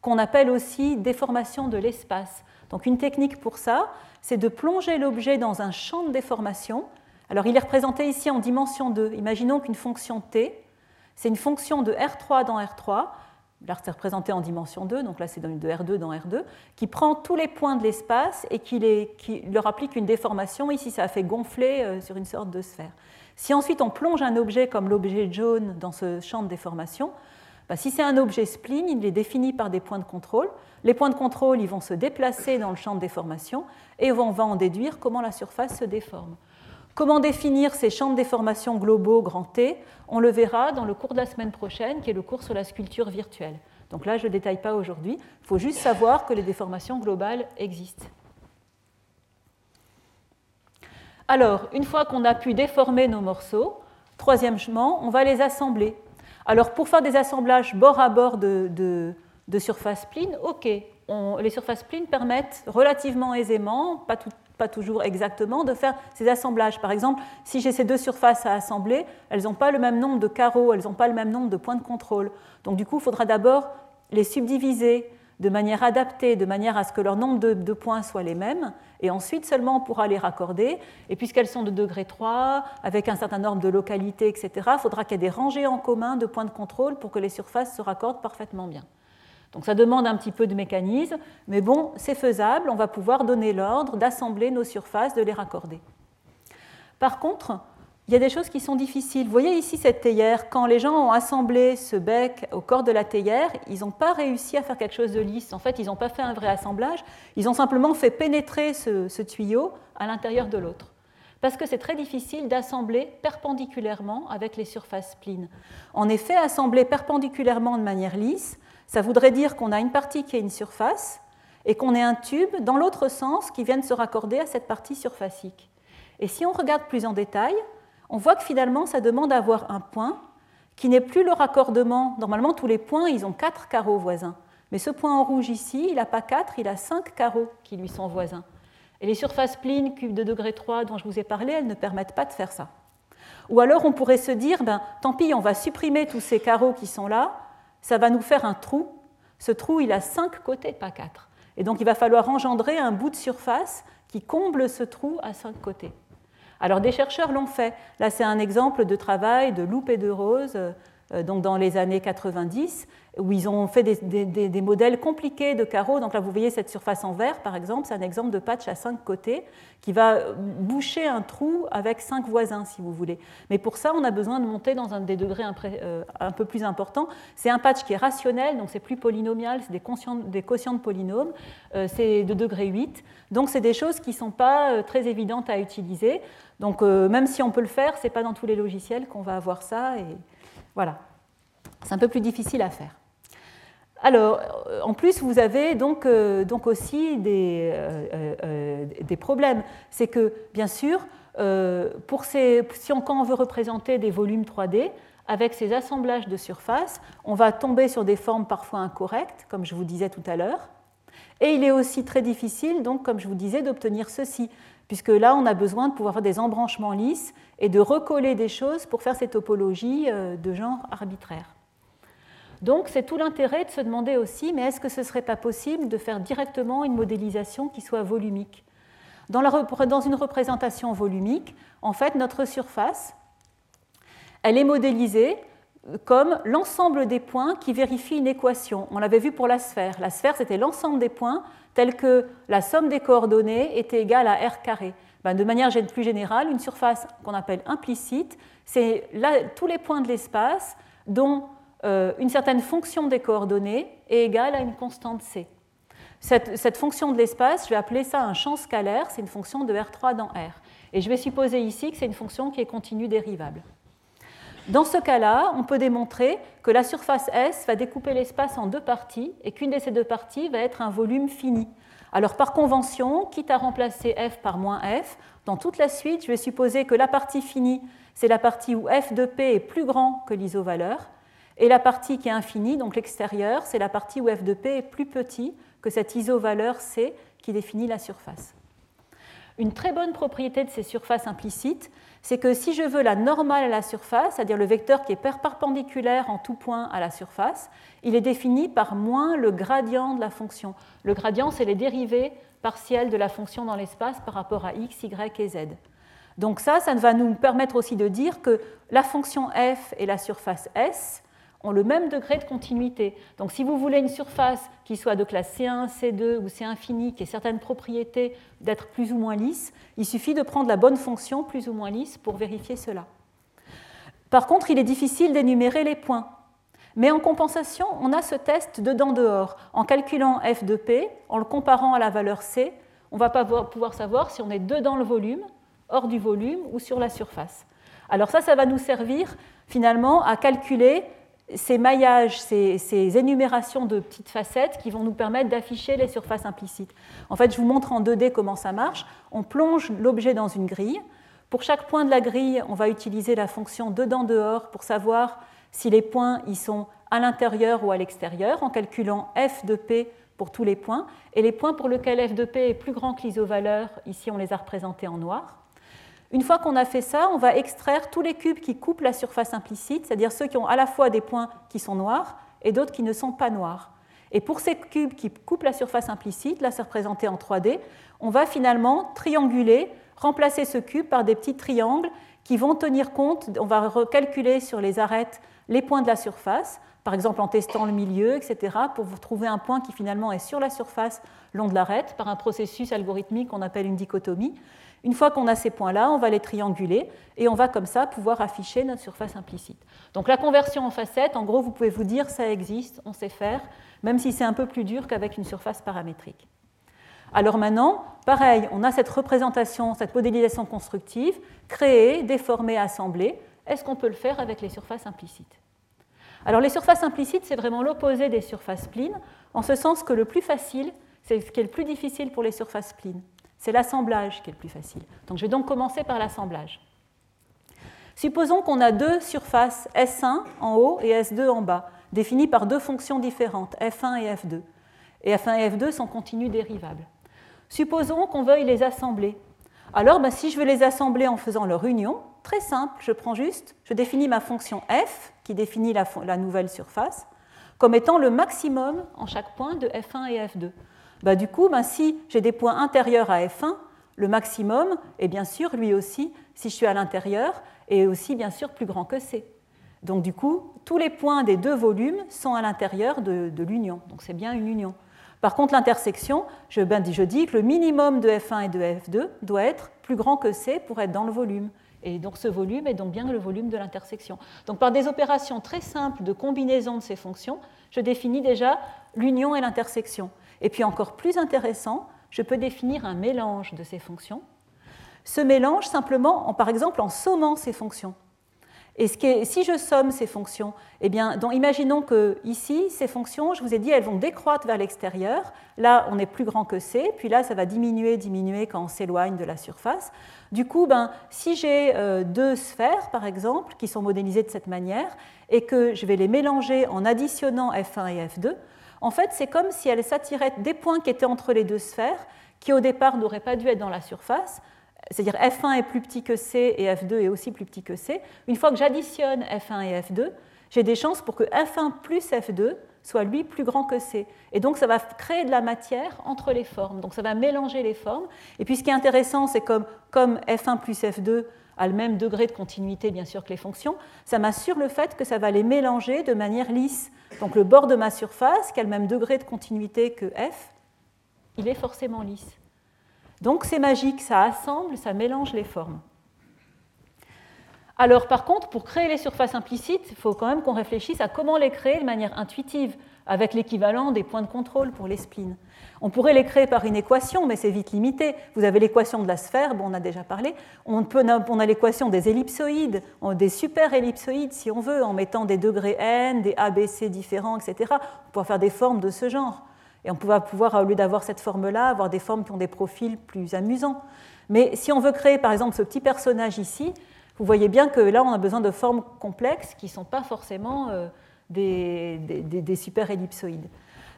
qu'on appelle aussi déformation de l'espace. Donc une technique pour ça, c'est de plonger l'objet dans un champ de déformation. Alors il est représenté ici en dimension 2. Imaginons qu'une fonction t, c'est une fonction de R3 dans R3, là c'est représenté en dimension 2, donc là c'est de R2 dans R2, qui prend tous les points de l'espace et qui, qui, leur applique une déformation. Ici ça a fait gonfler euh, sur une sorte de sphère. Si ensuite on plonge un objet comme l'objet jaune dans ce champ de déformation, bah, si c'est un objet spline, il est défini par des points de contrôle. Les points de contrôle ils vont se déplacer dans le champ de déformation et on va en déduire comment la surface se déforme. Comment définir ces champs de déformation globaux grand T On le verra dans le cours de la semaine prochaine, qui est le cours sur la sculpture virtuelle. Donc là, je ne détaille pas aujourd'hui. Il faut juste savoir que les déformations globales existent. Alors, une fois qu'on a pu déformer nos morceaux, troisièmement, on va les assembler. Alors, pour faire des assemblages bord à bord de, surface spline, OK, les surfaces spline permettent relativement aisément, pas, pas, toujours exactement, de faire ces assemblages. Par exemple, si j'ai ces deux surfaces à assembler, elles n'ont pas le même nombre de carreaux, elles n'ont pas le même nombre de points de contrôle. Donc, du coup, il faudra d'abord les subdiviser, de manière adaptée, de manière à ce que leur nombre de, points soient les mêmes, et ensuite seulement on pourra les raccorder. Et puisqu'elles sont de degré 3, avec un certain nombre de localités, etc., il faudra qu'il y ait des rangées en commun de points de contrôle pour que les surfaces se raccordent parfaitement bien. Donc ça demande un petit peu de mécanisme, mais bon, c'est faisable, on va pouvoir donner l'ordre d'assembler nos surfaces, de les raccorder. Par contre, il y a des choses qui sont difficiles. Vous voyez ici cette théière, quand les gens ont assemblé ce bec au corps de la théière, ils n'ont pas réussi à faire quelque chose de lisse. En fait, ils n'ont pas fait un vrai assemblage, ils ont simplement fait pénétrer ce, tuyau à l'intérieur de l'autre. Parce que c'est très difficile d'assembler perpendiculairement avec les surfaces splines. En effet, assembler perpendiculairement de manière lisse, ça voudrait dire qu'on a une partie qui est une surface et qu'on ait un tube dans l'autre sens qui vienne se raccorder à cette partie surfacique. Et si on regarde plus en détail, on voit que finalement, ça demande d'avoir un point qui n'est plus le raccordement. Normalement, tous les points, ils ont quatre carreaux voisins. Mais ce point en rouge ici, il n'a pas quatre, il a cinq carreaux qui lui sont voisins. Et les surfaces plines cubes de degré 3 dont je vous ai parlé, elles ne permettent pas de faire ça. Ou alors on pourrait se dire, ben, tant pis, on va supprimer tous ces carreaux qui sont là, ça va nous faire un trou. Ce trou, il a cinq côtés, pas quatre. Et donc il va falloir engendrer un bout de surface qui comble ce trou à cinq côtés. Alors des chercheurs l'ont fait. Là, c'est un exemple de travail de Loupe et de Rose, euh, donc dans les années 90, où ils ont fait des, modèles compliqués de carreaux. Donc là, vous voyez cette surface en vert, par exemple, c'est un exemple de patch à cinq côtés qui va boucher un trou avec cinq voisins, si vous voulez. Mais pour ça, on a besoin de monter dans un des degrés euh, un peu plus importants. C'est un patch qui est rationnel, donc c'est plus polynomial, c'est des, quotients de polynômes, euh, c'est de degré 8. Donc c'est des choses qui ne sont pas très évidentes à utiliser. Donc même si on peut le faire, ce n'est pas dans tous les logiciels qu'on va avoir ça. Voilà. C'est un peu plus difficile à faire. Alors, euh, en plus, vous avez donc, euh, aussi des, euh, des problèmes. C'est que, bien sûr, si on, quand on veut représenter des volumes 3D, avec ces assemblages de surface, on va tomber sur des formes parfois incorrectes, comme je vous disais tout à l'heure. Et il est aussi très difficile, donc, comme je vous disais, d'obtenir ceci, puisque là, on a besoin de pouvoir faire des embranchements lisses et de recoller des choses pour faire ces topologies de genre arbitraire. Donc c'est tout l'intérêt de se demander aussi, mais est-ce que ce ne serait pas possible de faire directement une modélisation qui soit volumique? Dans, dans une représentation volumique, en fait, notre surface, elle est modélisée comme l'ensemble des points qui vérifient une équation. On l'avait vu pour la sphère. La sphère, c'était l'ensemble des points tels que la somme des coordonnées était égale à r carré. Ben, de manière plus générale, une surface qu'on appelle implicite, c'est tous les points de l'espace dont euh, une certaine fonction des coordonnées est égale à une constante c. Cette, fonction de l'espace, je vais appeler ça un champ scalaire, c'est une fonction de R3 dans R. Et je vais supposer ici que c'est une fonction qui est continue dérivable. Dans ce cas-là, on peut démontrer que la surface S va découper l'espace en deux parties et qu'une de ces deux parties va être un volume fini. Alors par convention, quitte à remplacer f par moins f, dans toute la suite, je vais supposer que la partie finie, c'est la partie où f de p est plus grand que l'isovaleur, et la partie qui est infinie, donc l'extérieur, c'est la partie où f de p est plus petit que cette isovaleur c qui définit la surface. Une très bonne propriété de ces surfaces implicites, c'est que si je veux la normale à la surface, c'est-à-dire le vecteur qui est perpendiculaire en tout point à la surface, il est défini par moins le gradient de la fonction. Le gradient, c'est les dérivées partielles de la fonction dans l'espace par rapport à x, y et z. Donc ça, ça va nous permettre aussi de dire que la fonction f et la surface S ont le même degré de continuité. Donc si vous voulez une surface qui soit de classe C1, C2 ou C infini, qui ait certaines propriétés d'être plus ou moins lisse, il suffit de prendre la bonne fonction plus ou moins lisse pour vérifier cela. Par contre, il est difficile d'énumérer les points. Mais en compensation, on a ce test dedans-dehors. En calculant f de p, en le comparant à la valeur c, on va pouvoir savoir si on est dedans le volume, hors du volume ou sur la surface. Alors ça, ça va nous servir finalement à calculer ces maillages, ces, énumérations de petites facettes qui vont nous permettre d'afficher les surfaces implicites. En fait, je vous montre en 2D comment ça marche. On plonge l'objet dans une grille. Pour chaque point de la grille, on va utiliser la fonction dedans-dehors pour savoir si les points y sont à l'intérieur ou à l'extérieur, en calculant f de p pour tous les points. Et les points pour lesquels f de p est plus grand que l'isovaleur, ici on les a représentés en noir. Une fois qu'on a fait ça, on va extraire tous les cubes qui coupent la surface implicite, c'est-à-dire ceux qui ont à la fois des points qui sont noirs et d'autres qui ne sont pas noirs. Et pour ces cubes qui coupent la surface implicite, là c'est représenté en 3D, on va finalement trianguler, remplacer ce cube par des petits triangles qui vont tenir compte, on va recalculer sur les arêtes les points de la surface, par exemple en testant le milieu, etc., pour trouver un point qui finalement est sur la surface long de l'arête par un processus algorithmique qu'on appelle une dichotomie. Une fois qu'on a ces points-là, on va les trianguler et on va comme ça pouvoir afficher notre surface implicite. Donc la conversion en facette, en gros, vous pouvez vous dire ça existe, on sait faire, même si c'est un peu plus dur qu'avec une surface paramétrique. Alors maintenant, pareil, on a cette représentation, cette modélisation constructive, créée, déformée, assemblée. Est-ce qu'on peut le faire avec les surfaces implicites? Alors les surfaces implicites, c'est vraiment l'opposé des surfaces splines, en ce sens que le plus facile, c'est ce qui est le plus difficile pour les surfaces splines. C'est l'assemblage qui est le plus facile. Donc je vais donc commencer par l'assemblage. Supposons qu'on a deux surfaces S1 en haut et S2 en bas, définies par deux fonctions différentes, F1 et F2. Et F1 et F2 sont continues dérivables. Supposons qu'on veuille les assembler. Alors, ben, si je veux les assembler en faisant leur union, très simple, je prends juste, je définis ma fonction f, qui définit la, la nouvelle surface, comme étant le maximum en chaque point de f1 et f2. Bah, du coup, bah, si j'ai des points intérieurs à F1, le maximum est bien sûr lui aussi, si je suis à l'intérieur, est aussi bien sûr plus grand que C. Donc du coup, tous les points des deux volumes sont à l'intérieur de, l'union. Donc c'est bien une union. Par contre, l'intersection, je, ben, je dis que le minimum de F1 et de F2 doit être plus grand que C pour être dans le volume. Et donc ce volume est donc bien le volume de l'intersection. Donc par des opérations très simples de combinaison de ces fonctions, je définis déjà l'union et l'intersection. Et puis encore plus intéressant, je peux définir un mélange de ces fonctions. Ce mélange simplement, par exemple, en sommant ces fonctions. Et si je somme ces fonctions, eh bien, imaginons que ici, ces fonctions, je vous ai dit, elles vont décroître vers l'extérieur. Là, on est plus grand que C, puis là, ça va diminuer, diminuer quand on s'éloigne de la surface. Du coup, ben, si j'ai euh, deux sphères, par exemple, qui sont modélisées de cette manière, et que je vais les mélanger en additionnant F1 et F2, en fait, c'est comme si elles s'attiraient des points qui étaient entre les deux sphères, qui au départ n'auraient pas dû être dans la surface. C'est-à-dire F1 est plus petit que C et F2 est aussi plus petit que C. Une fois que j'additionne F1 et F2, j'ai des chances pour que F1 plus F2 soit lui plus grand que C. Et donc ça va créer de la matière entre les formes. Donc ça va mélanger les formes. Et puis ce qui est intéressant, c'est comme, comme F1 plus F2 a le même degré de continuité bien sûr que les fonctions, ça m'assure le fait que ça va les mélanger de manière lisse. Donc le bord de ma surface, qui a le même degré de continuité que f, il est forcément lisse. Donc c'est magique, ça assemble, ça mélange les formes. Alors par contre, pour créer les surfaces implicites, il faut quand même qu'on réfléchisse à comment les créer de manière intuitive. Avec l'équivalent des points de contrôle pour les splines. On pourrait les créer par une équation, mais c'est vite limité. Vous avez l'équation de la sphère, bon, on a déjà parlé. On, peut, on a l'équation des ellipsoïdes, des super ellipsoïdes si on veut, en mettant des degrés n, des ABC différents, etc. On pourra faire des formes de ce genre. Et on va pouvoir, au lieu d'avoir cette forme-là, avoir des formes qui ont des profils plus amusants. Mais si on veut créer, par exemple, ce petit personnage ici, vous voyez bien que là, on a besoin de formes complexes qui ne sont pas forcément euh, des, super ellipsoïdes.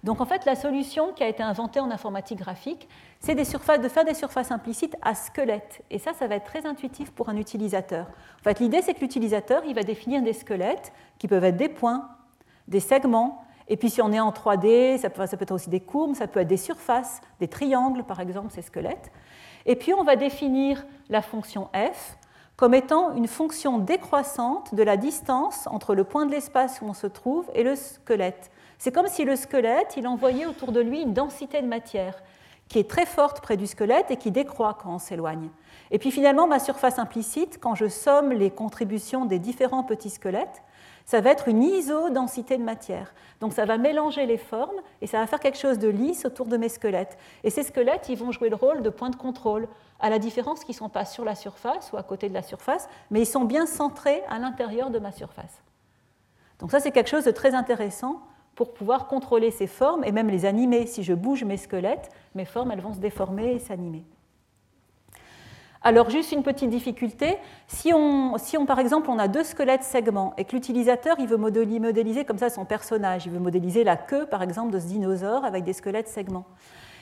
Donc en fait, la solution qui a été inventée en informatique graphique, c'est de faire des surfaces implicites à squelettes. Et ça, ça va être très intuitif pour un utilisateur. En fait, l'idée, c'est que l'utilisateur, il va définir des squelettes qui peuvent être des points, des segments, et puis si on est en 3D, ça peut, ça peut être aussi des courbes, ça peut être des surfaces, des triangles, par exemple, ces squelettes. Et puis on va définir la fonction f comme étant une fonction décroissante de la distance entre le point de l'espace où on se trouve et le squelette. C'est comme si le squelette, il envoyait autour de lui une densité de matière qui est très forte près du squelette et qui décroît quand on s'éloigne. Et puis finalement, ma surface implicite, quand je somme les contributions des différents petits squelettes, ça va être une isodensité de matière. Donc ça va mélanger les formes et ça va faire quelque chose de lisse autour de mes squelettes. Et ces squelettes, ils vont jouer le rôle de point de contrôle, à la différence qu'ils ne sont pas sur la surface ou à côté de la surface, mais ils sont bien centrés à l'intérieur de ma surface. Donc ça, c'est quelque chose de très intéressant pour pouvoir contrôler ces formes et même les animer. Si je bouge mes squelettes, mes formes, elles vont se déformer et s'animer. Alors juste une petite difficulté, si on, si on, par exemple on a deux squelettes segments et que l'utilisateur il veut modéliser comme ça son personnage, il veut modéliser la queue par exemple de ce dinosaure avec des squelettes segments.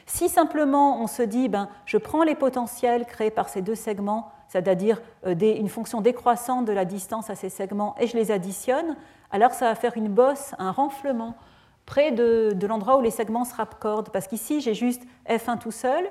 Si simplement on se dit ben, je prends les potentiels créés par ces deux segments, c'est-à-dire euh, une fonction décroissante de la distance à ces segments et je les additionne, alors ça va faire une bosse, un renflement près de, de l'endroit où les segments se raccordent parce qu'ici j'ai juste F1 tout seul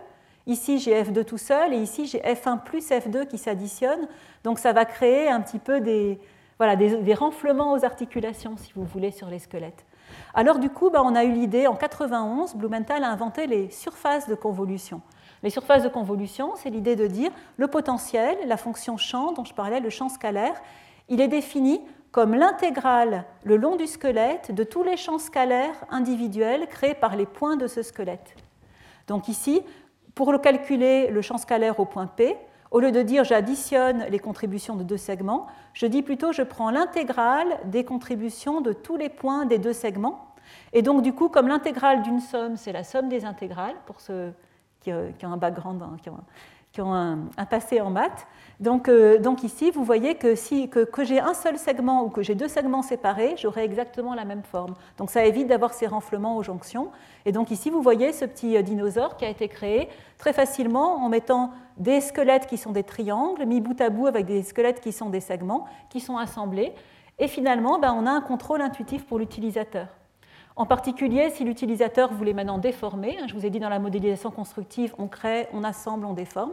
Ici, j'ai F2 tout seul et ici, j'ai F1 plus F2 qui s'additionnent. Donc, ça va créer un petit peu des, voilà, des, renflements aux articulations, si vous voulez, sur les squelettes. Alors, du coup, bah, on a eu l'idée, en 91, Blumenthal a inventé les surfaces de convolution. Les surfaces de convolution, c'est l'idée de dire le potentiel, la fonction champ dont je parlais, le champ scalaire, il est défini comme l'intégrale le long du squelette de tous les champs scalaires individuels créés par les points de ce squelette. Donc ici, pour le calculer le champ scalaire au point P, au lieu de dire j'additionne les contributions de deux segments, je dis plutôt je prends l'intégrale des contributions de tous les points des deux segments. Et donc du coup, comme l'intégrale d'une somme, c'est la somme des intégrales, pour ceux qui, ont un background, hein, qui ont un, passé en maths. Donc, euh, donc, ici, vous voyez que si que, j'ai un seul segment ou que j'ai deux segments séparés, j'aurai exactement la même forme. Donc ça évite d'avoir ces renflements aux jonctions. Et donc ici, vous voyez ce petit euh, dinosaure qui a été créé très facilement en mettant des squelettes qui sont des triangles, mis bout à bout avec des squelettes qui sont des segments, qui sont assemblés. Et finalement, ben, on a un contrôle intuitif pour l'utilisateur. En particulier, si l'utilisateur voulait maintenant déformer, hein, je vous ai dit dans la modélisation constructive, on crée, on assemble, on déforme,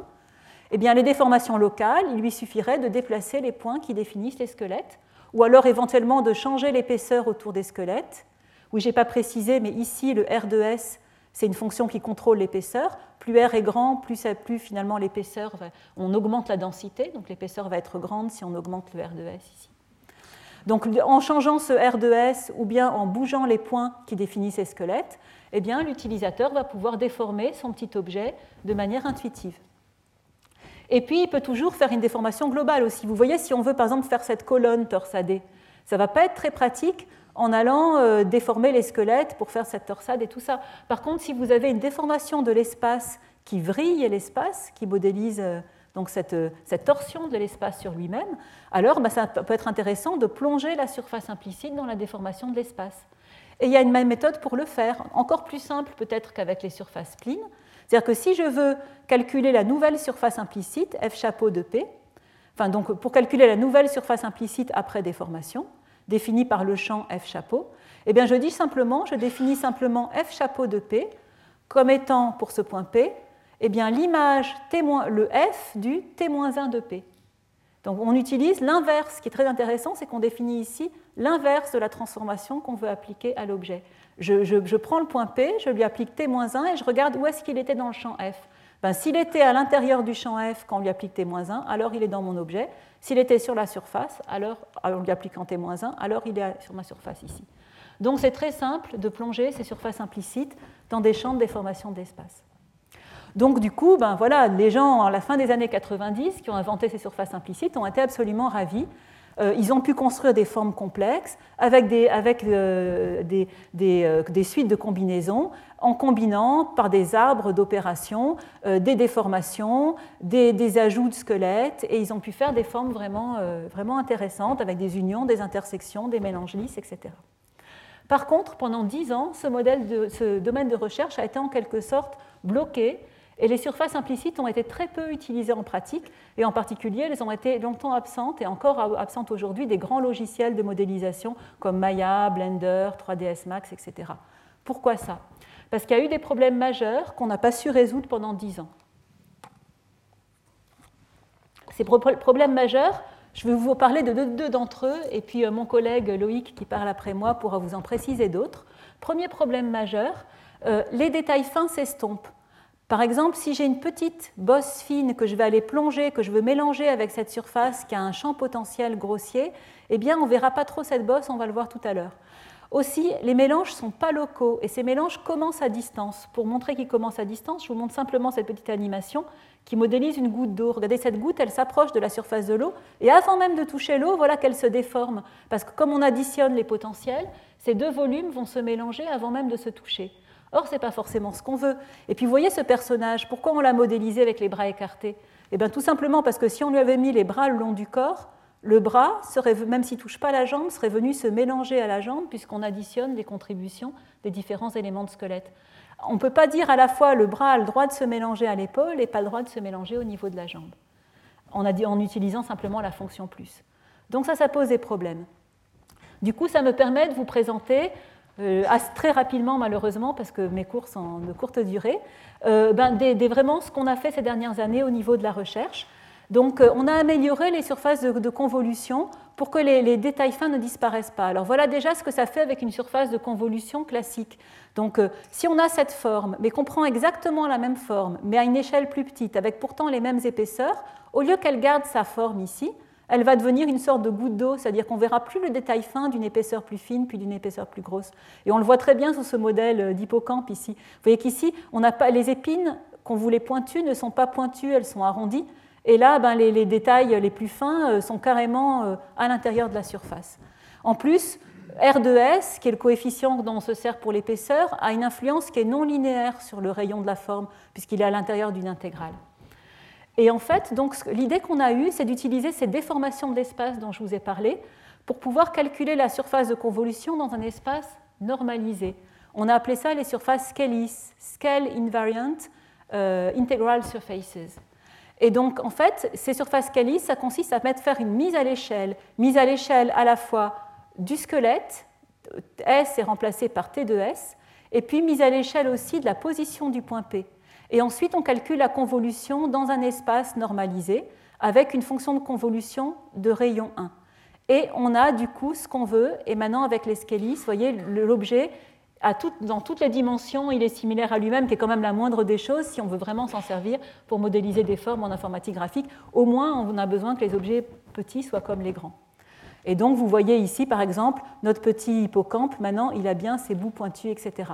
eh bien les déformations locales, il lui suffirait de déplacer les points qui définissent les squelettes, ou alors éventuellement de changer l'épaisseur autour des squelettes. Oui, je n'ai pas précisé, mais ici, le R de S, c'est une fonction qui contrôle l'épaisseur. Plus R est grand, plus, plus finalement l'épaisseur, on augmente la densité, donc l'épaisseur va être grande si on augmente le R de S ici. Donc en changeant ce R de S ou bien en bougeant les points qui définissent ces squelettes, eh bien l'utilisateur va pouvoir déformer son petit objet de manière intuitive. Et puis il peut toujours faire une déformation globale aussi. Vous voyez, si on veut par exemple faire cette colonne torsadée, ça ne va pas être très pratique en allant euh, déformer les squelettes pour faire cette torsade et tout ça. Par contre, si vous avez une déformation de l'espace qui vrille l'espace, qui modélise euh, donc cette, torsion de l'espace sur lui-même, alors bah, ça peut être intéressant de plonger la surface implicite dans la déformation de l'espace. Et il y a une même méthode pour le faire, encore plus simple peut-être qu'avec les surfaces splines. C'est-à-dire que si je veux calculer la nouvelle surface implicite, f chapeau de P, enfin donc pour calculer la nouvelle surface implicite après déformation, définie par le champ f chapeau, eh bien je dis simplement, je définis simplement f chapeau de P comme étant pour ce point P eh bien l'image le f du t-1 de p. Donc on utilise l'inverse. Ce qui est très intéressant, c'est qu'on définit ici l'inverse de la transformation qu'on veut appliquer à l'objet. Je, prends le point P, je lui applique T-1 et je regarde où est-ce qu'il était dans le champ F. Ben, S'il était à l'intérieur du champ F quand on lui applique T-1, alors il est dans mon objet. S'il était sur la surface, alors en lui appliquant T-1, alors il est sur ma surface ici. Donc c'est très simple de plonger ces surfaces implicites dans des champs de déformation d'espace. Donc du coup, ben voilà, les gens à la fin des années 90 qui ont inventé ces surfaces implicites ont été absolument ravis. Euh, ils ont pu construire des formes complexes avec des, euh, euh, suites de combinaisons en combinant par des arbres d'opérations des déformations, des, ajouts de squelettes, et ils ont pu faire des formes vraiment, vraiment intéressantes avec des unions, des intersections, des mélanges lisses, etc. Par contre, pendant dix ans, ce domaine de recherche a été en quelque sorte bloqué et les surfaces implicites ont été très peu utilisées en pratique, et en particulier, elles ont été longtemps absentes et encore absentes aujourd'hui des grands logiciels de modélisation comme Maya, Blender, 3ds Max, etc. Pourquoi ça? Parce qu'il y a eu des problèmes majeurs qu'on n'a pas su résoudre pendant dix ans. Ces problèmes majeurs, je vais vous parler de deux d'entre eux, et puis euh, mon collègue Loïc, qui parle après moi, pourra vous en préciser d'autres. Premier problème majeur, euh, les détails fins s'estompent. Par exemple, si j'ai une petite bosse fine que je vais aller plonger, que je veux mélanger avec cette surface qui a un champ potentiel grossier, eh bien, on ne verra pas trop cette bosse, on va le voir tout à l'heure. Aussi, les mélanges ne sont pas locaux et ces mélanges commencent à distance. Pour montrer qu'ils commencent à distance, je vous montre simplement cette petite animation qui modélise une goutte d'eau. Regardez cette goutte, elle s'approche de la surface de l'eau et avant même de toucher l'eau, voilà qu'elle se déforme. Parce que comme on additionne les potentiels, ces deux volumes vont se mélanger avant même de se toucher. Or, ce n'est pas forcément ce qu'on veut. Et puis, vous voyez ce personnage, pourquoi on l'a modélisé avec les bras écartés? Eh bien, tout simplement parce que si on lui avait mis les bras le long du corps, le bras, serait, même s'il ne touche pas la jambe, serait venu se mélanger à la jambe puisqu'on additionne les contributions des différents éléments de squelette. On ne peut pas dire à la fois le bras a le droit de se mélanger à l'épaule et pas le droit de se mélanger au niveau de la jambe, en, en utilisant simplement la fonction plus. Donc ça, ça pose des problèmes. Du coup, ça me permet de vous présenter très rapidement malheureusement parce que mes cours sont de courte durée, euh, ben, vraiment ce qu'on a fait ces dernières années au niveau de la recherche. Donc euh, on a amélioré les surfaces de, convolution pour que les, détails fins ne disparaissent pas. Alors voilà déjà ce que ça fait avec une surface de convolution classique. Donc si on a cette forme, mais qu'on prend exactement la même forme, mais à une échelle plus petite, avec pourtant les mêmes épaisseurs, au lieu qu'elle garde sa forme ici, elle va devenir une sorte de goutte d'eau, c'est-à-dire qu'on verra plus le détail fin d'une épaisseur plus fine puis d'une épaisseur plus grosse. Et on le voit très bien sous ce modèle d'hippocampe ici. Vous voyez qu'ici, on n'a pas les épines qu'on voulait pointues ne sont pas pointues, elles sont arrondies. Et là, ben, les, détails les plus fins euh, sont carrément euh, à l'intérieur de la surface. En plus, R de S, qui est le coefficient dont on se sert pour l'épaisseur, a une influence qui est non linéaire sur le rayon de la forme, puisqu'il est à l'intérieur d'une intégrale. Et en fait, donc, l'idée qu'on a eue, c'est d'utiliser ces déformations de l'espace dont je vous ai parlé pour pouvoir calculer la surface de convolution dans un espace normalisé. On a appelé ça les surfaces Scalis, Scale Invariant euh, Integral Surfaces. Et donc, en fait, ces surfaces Scalis, ça consiste à faire une mise à l'échelle, mise à l'échelle à la fois du squelette, S est remplacé par T de S, et puis mise à l'échelle aussi de la position du point P. Et ensuite, on calcule la convolution dans un espace normalisé avec une fonction de convolution de rayon 1. Et on a du coup ce qu'on veut. Et maintenant, avec les scalis, voyez, l'objet, dans toutes les dimensions, il est similaire à lui-même, qui est quand même la moindre des choses si on veut vraiment s'en servir pour modéliser des formes en informatique graphique. Au moins, on a besoin que les objets petits soient comme les grands. Et donc, vous voyez ici, par exemple, notre petit hippocampe, maintenant, il a bien ses bouts pointus, etc.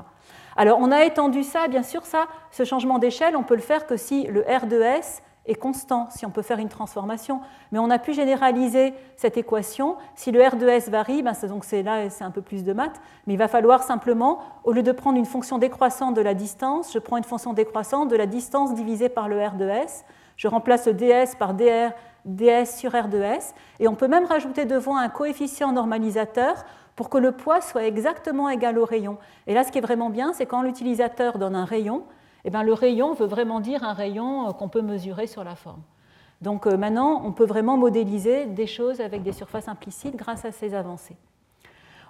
Alors on a étendu ça, bien sûr, ça, ce changement d'échelle, on peut le faire que si le R de S est constant, si on peut faire une transformation. Mais on a pu généraliser cette équation. Si le R de S varie, ben donc c'est là c'est un peu plus de maths, mais il va falloir simplement, au lieu de prendre une fonction décroissante de la distance, je prends une fonction décroissante de la distance divisée par le R de S. Je remplace le ds par dr, ds sur R de S. Et on peut même rajouter devant un coefficient normalisateur pour que le poids soit exactement égal au rayon. Et là, ce qui est vraiment bien, c'est quand l'utilisateur donne un rayon, eh bien, le rayon veut vraiment dire un rayon euh, qu'on peut mesurer sur la forme. Donc euh, maintenant, on peut vraiment modéliser des choses avec des surfaces implicites grâce à ces avancées.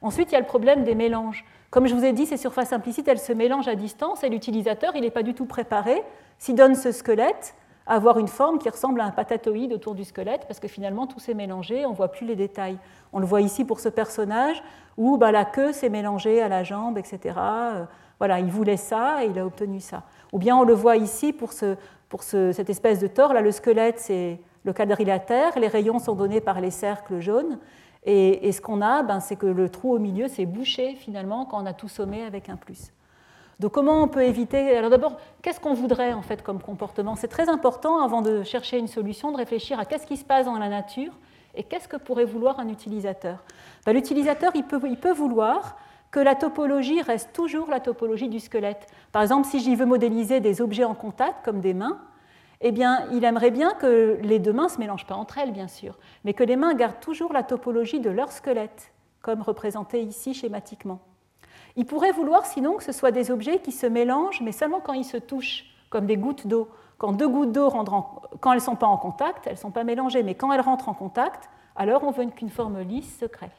Ensuite, il y a le problème des mélanges. Comme je vous ai dit, ces surfaces implicites, elles se mélangent à distance et l'utilisateur, il n'est pas du tout préparé. S'il donne ce squelette, avoir une forme qui ressemble à un patatoïde autour du squelette, parce que finalement tout s'est mélangé, on ne voit plus les détails. On le voit ici pour ce personnage, où bah, la queue s'est mélangée à la jambe, etc. Euh, voilà, il voulait ça et il a obtenu ça. Ou bien on le voit ici pour, ce, pour cette espèce de tore, là le squelette c'est le quadrilatère, les rayons sont donnés par les cercles jaunes, Et, ce qu'on a, ben, c'est que le trou au milieu s'est bouché finalement quand on a tout sommé avec un plus. Donc comment on peut éviter Alors d'abord, qu'est-ce qu'on voudrait en fait comme comportement? C'est très important avant de chercher une solution de réfléchir à qu'est-ce qui se passe dans la nature et qu'est-ce que pourrait vouloir un utilisateur. Ben, L'utilisateur, il peut, il peut vouloir que la topologie reste toujours la topologie du squelette. Par exemple, si j'y veux modéliser des objets en contact comme des mains, eh bien, il aimerait bien que les deux mains ne se mélangent pas entre elles, bien sûr, mais que les mains gardent toujours la topologie de leur squelette, comme représenté ici schématiquement. Il pourrait vouloir sinon que ce soit des objets qui se mélangent, mais seulement quand ils se touchent, comme des gouttes d'eau. Quand deux gouttes d'eau, quand elles ne sont pas en contact, elles ne sont pas mélangées, mais quand elles rentrent en contact, alors on veut qu'une forme lisse se crée.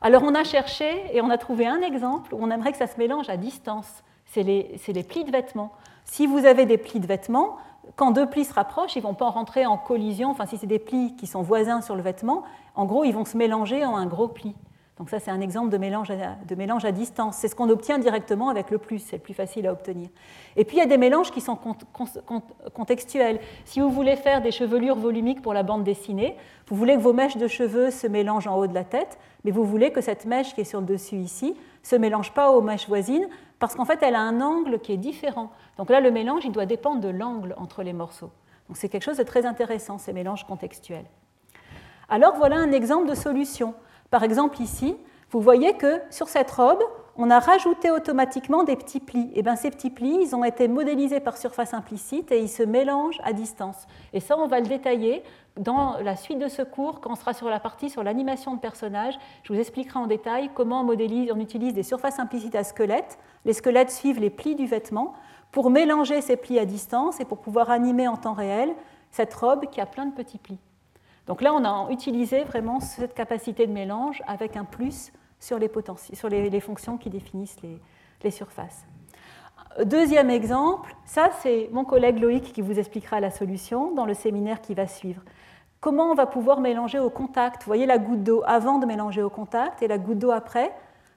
Alors on a cherché et on a trouvé un exemple où on aimerait que ça se mélange à distance. C'est les, les, plis de vêtements. Si vous avez des plis de vêtements, quand deux plis se rapprochent, ils ne vont pas rentrer en collision. Enfin, si c'est des plis qui sont voisins sur le vêtement, en gros, ils vont se mélanger en un gros pli. Donc ça, c'est un exemple de mélange, à, de mélange à distance. C'est ce qu'on obtient directement avec le plus, c'est le plus facile à obtenir. Et puis, il y a des mélanges qui sont contextuels. Si vous voulez faire des chevelures volumiques pour la bande dessinée, vous voulez que vos mèches de cheveux se mélangent en haut de la tête, mais vous voulez que cette mèche qui est sur le dessus ici se mélange pas aux mèches voisines, parce qu'en fait, elle a un angle qui est différent. Donc là, le mélange, il doit dépendre de l'angle entre les morceaux. Donc c'est quelque chose de très intéressant, ces mélanges contextuels. Alors voilà un exemple de solution. Par exemple, ici, vous voyez que sur cette robe, on a rajouté automatiquement des petits plis. Et eh bien ces petits plis, ils ont été modélisés par surface implicite et ils se mélangent à distance. Et ça, on va le détailler dans la suite de ce cours, quand on sera sur la partie sur l'animation de personnages. Je vous expliquerai en détail comment on, modélise, on utilise des surfaces implicites à squelettes. Les squelettes suivent les plis du vêtement pour mélanger ces plis à distance et pour pouvoir animer en temps réel cette robe qui a plein de petits plis. Donc là, on a utilisé vraiment cette capacité de mélange avec un plus sur les, fonctions qui définissent les, surfaces. Deuxième exemple, ça c'est mon collègue Loïc qui vous expliquera la solution dans le séminaire qui va suivre. Comment on va pouvoir mélanger au contact? Vous voyez la goutte d'eau avant de mélanger au contact et la goutte d'eau après.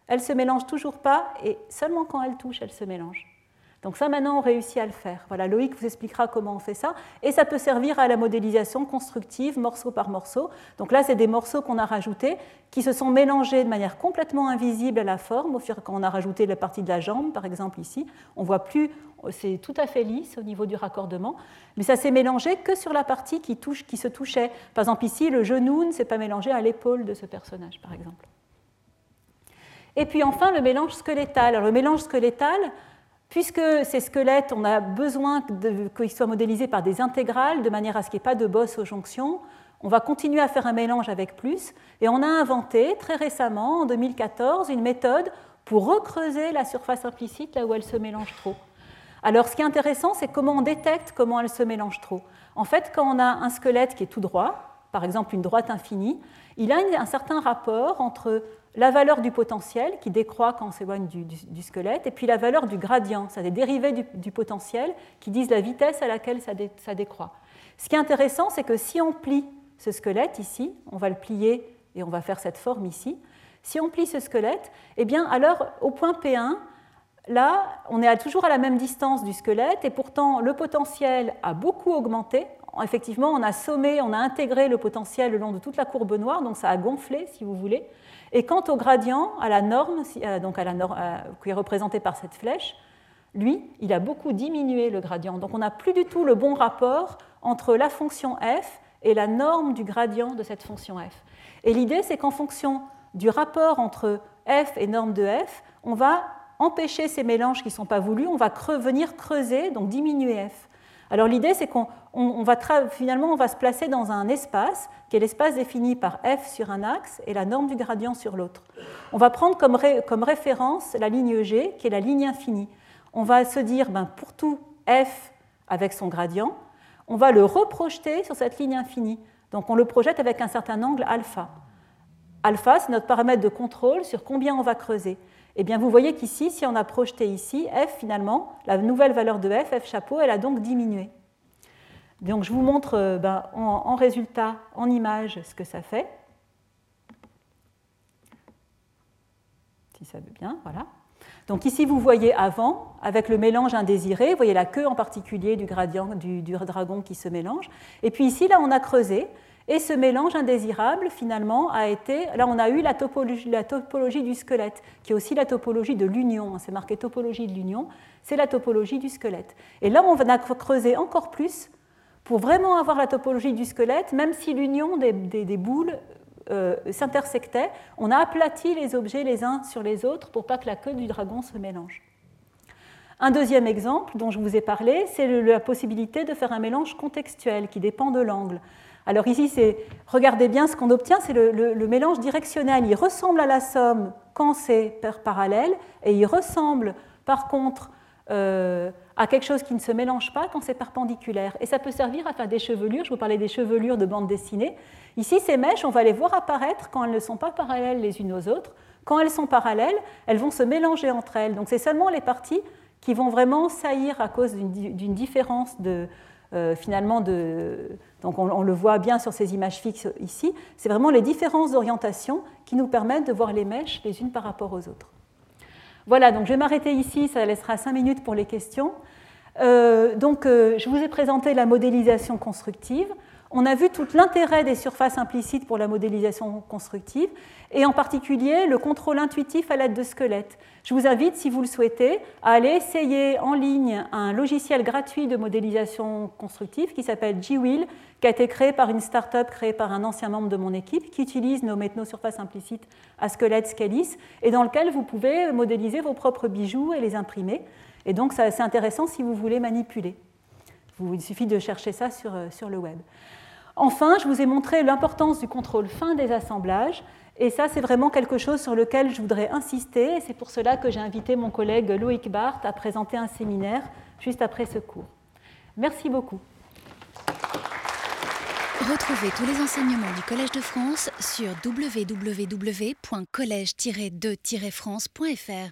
Elle ne se mélange toujours pas et seulement quand elle touche, elle se mélange. Donc ça, maintenant, on réussit à le faire. Voilà, Loïc vous expliquera comment on fait ça. Et ça peut servir à la modélisation constructive, morceau par morceau. Donc là, c'est des morceaux qu'on a rajoutés, qui se sont mélangés de manière complètement invisible à la forme, au fur quand on a rajouté la partie de la jambe, par exemple ici. On voit plus, c'est tout à fait lisse au niveau du raccordement, mais ça s'est mélangé que sur la partie qui, touche, qui se touchait. Par exemple ici, le genou ne s'est pas mélangé à l'épaule de ce personnage, par exemple. Et puis enfin, le mélange squelettal. Alors, le mélange squelettal, Puisque ces squelettes, on a besoin qu'ils soient modélisés par des intégrales, de manière à ce qu'il n'y ait pas de bosse aux jonctions, on va continuer à faire un mélange avec plus. Et on a inventé très récemment, en 2014, une méthode pour recreuser la surface implicite là où elle se mélange trop. Alors ce qui est intéressant, c'est comment on détecte comment elle se mélange trop. En fait, quand on a un squelette qui est tout droit, par exemple une droite infinie, il a un certain rapport entre la valeur du potentiel qui décroît quand on s'éloigne du, squelette, et puis la valeur du gradient, c'est des dérivés du, potentiel qui disent la vitesse à laquelle ça, décroît. Ce qui est intéressant, c'est que si on plie ce squelette ici, on va le plier et on va faire cette forme ici, si on plie ce squelette, eh bien alors au point P1, là, on est toujours à la même distance du squelette, et pourtant le potentiel a beaucoup augmenté. Effectivement, on a sommé, on a intégré le potentiel le long de toute la courbe noire, donc ça a gonflé, si vous voulez. Et quant au gradient, à la norme, euh, euh, qui est représentée par cette flèche, lui, il a beaucoup diminué le gradient. Donc on n'a plus du tout le bon rapport entre la fonction f et la norme du gradient de cette fonction f. Et l'idée, c'est qu'en fonction du rapport entre f et norme de f, on va empêcher ces mélanges qui ne sont pas voulus, on va venir creuser, donc diminuer f. Alors l'idée, c'est qu'on va finalement on va se placer dans un espace qui est l'espace défini par f sur un axe et la norme du gradient sur l'autre. On va prendre comme, référence la ligne G, qui est la ligne infinie. On va se dire, ben, pour tout f avec son gradient, on va le reprojeter sur cette ligne infinie. Donc on le projette avec un certain angle alpha. Alpha, c'est notre paramètre de contrôle sur combien on va creuser. Eh bien, vous voyez qu'ici, si on a projeté ici, f finalement, la nouvelle valeur de f, f chapeau, elle a donc diminué. Donc, je vous montre euh, ben, en, résultat, en image, ce que ça fait. Si ça veut bien, voilà. Donc ici, vous voyez avant, avec le mélange indésiré, vous voyez la queue en particulier du gradient du, du dragon qui se mélange. Et puis ici, là, on a creusé. Et ce mélange indésirable, finalement, a été. Là, on a eu la topologie, du squelette, qui est aussi la topologie de l'union. C'est marqué topologie de l'union. C'est la topologie du squelette. Et là, on va creuser encore plus pour vraiment avoir la topologie du squelette, même si l'union des, boules euh, s'intersectait, on a aplati les objets les uns sur les autres pour pas que la queue du dragon se mélange. Un deuxième exemple dont je vous ai parlé, c'est la possibilité de faire un mélange contextuel qui dépend de l'angle. Alors ici, c'est, regardez bien ce qu'on obtient, c'est le, mélange directionnel. Il ressemble à la somme quand c'est parallèle, et il ressemble par contre euh, à quelque chose qui ne se mélange pas quand c'est perpendiculaire. Et ça peut servir à faire des chevelures. Je vous parlais des chevelures de bande dessinée. Ici, ces mèches, on va les voir apparaître quand elles ne sont pas parallèles les unes aux autres. Quand elles sont parallèles, elles vont se mélanger entre elles. Donc c'est seulement les parties qui vont vraiment saillir à cause d'une différence de, euh, finalement donc on, le voit bien sur ces images fixes ici, c'est vraiment les différences d'orientation qui nous permettent de voir les mèches les unes par rapport aux autres. Voilà, donc je vais m'arrêter ici, ça laissera cinq minutes pour les questions. Euh, donc euh, je vous ai présenté la modélisation constructive. On a vu tout l'intérêt des surfaces implicites pour la modélisation constructive et en particulier le contrôle intuitif à l'aide de squelettes. Je vous invite, si vous le souhaitez, à aller essayer en ligne un logiciel gratuit de modélisation constructive qui s'appelle GWheel, qui a été créé par une start-up créée par un ancien membre de mon équipe qui utilise nos surfaces implicites à squelettes Scalis et dans lequel vous pouvez modéliser vos propres bijoux et les imprimer. Et donc, c'est intéressant si vous voulez manipuler. Il suffit de chercher ça sur, euh, sur le web. Enfin, je vous ai montré l'importance du contrôle fin des assemblages. Et ça, c'est vraiment quelque chose sur lequel je voudrais insister. Et c'est pour cela que j'ai invité mon collègue Loïc Barthes à présenter un séminaire juste après ce cours. Merci beaucoup. Retrouvez tous les enseignements du Collège de France sur www.colège-2-france.fr.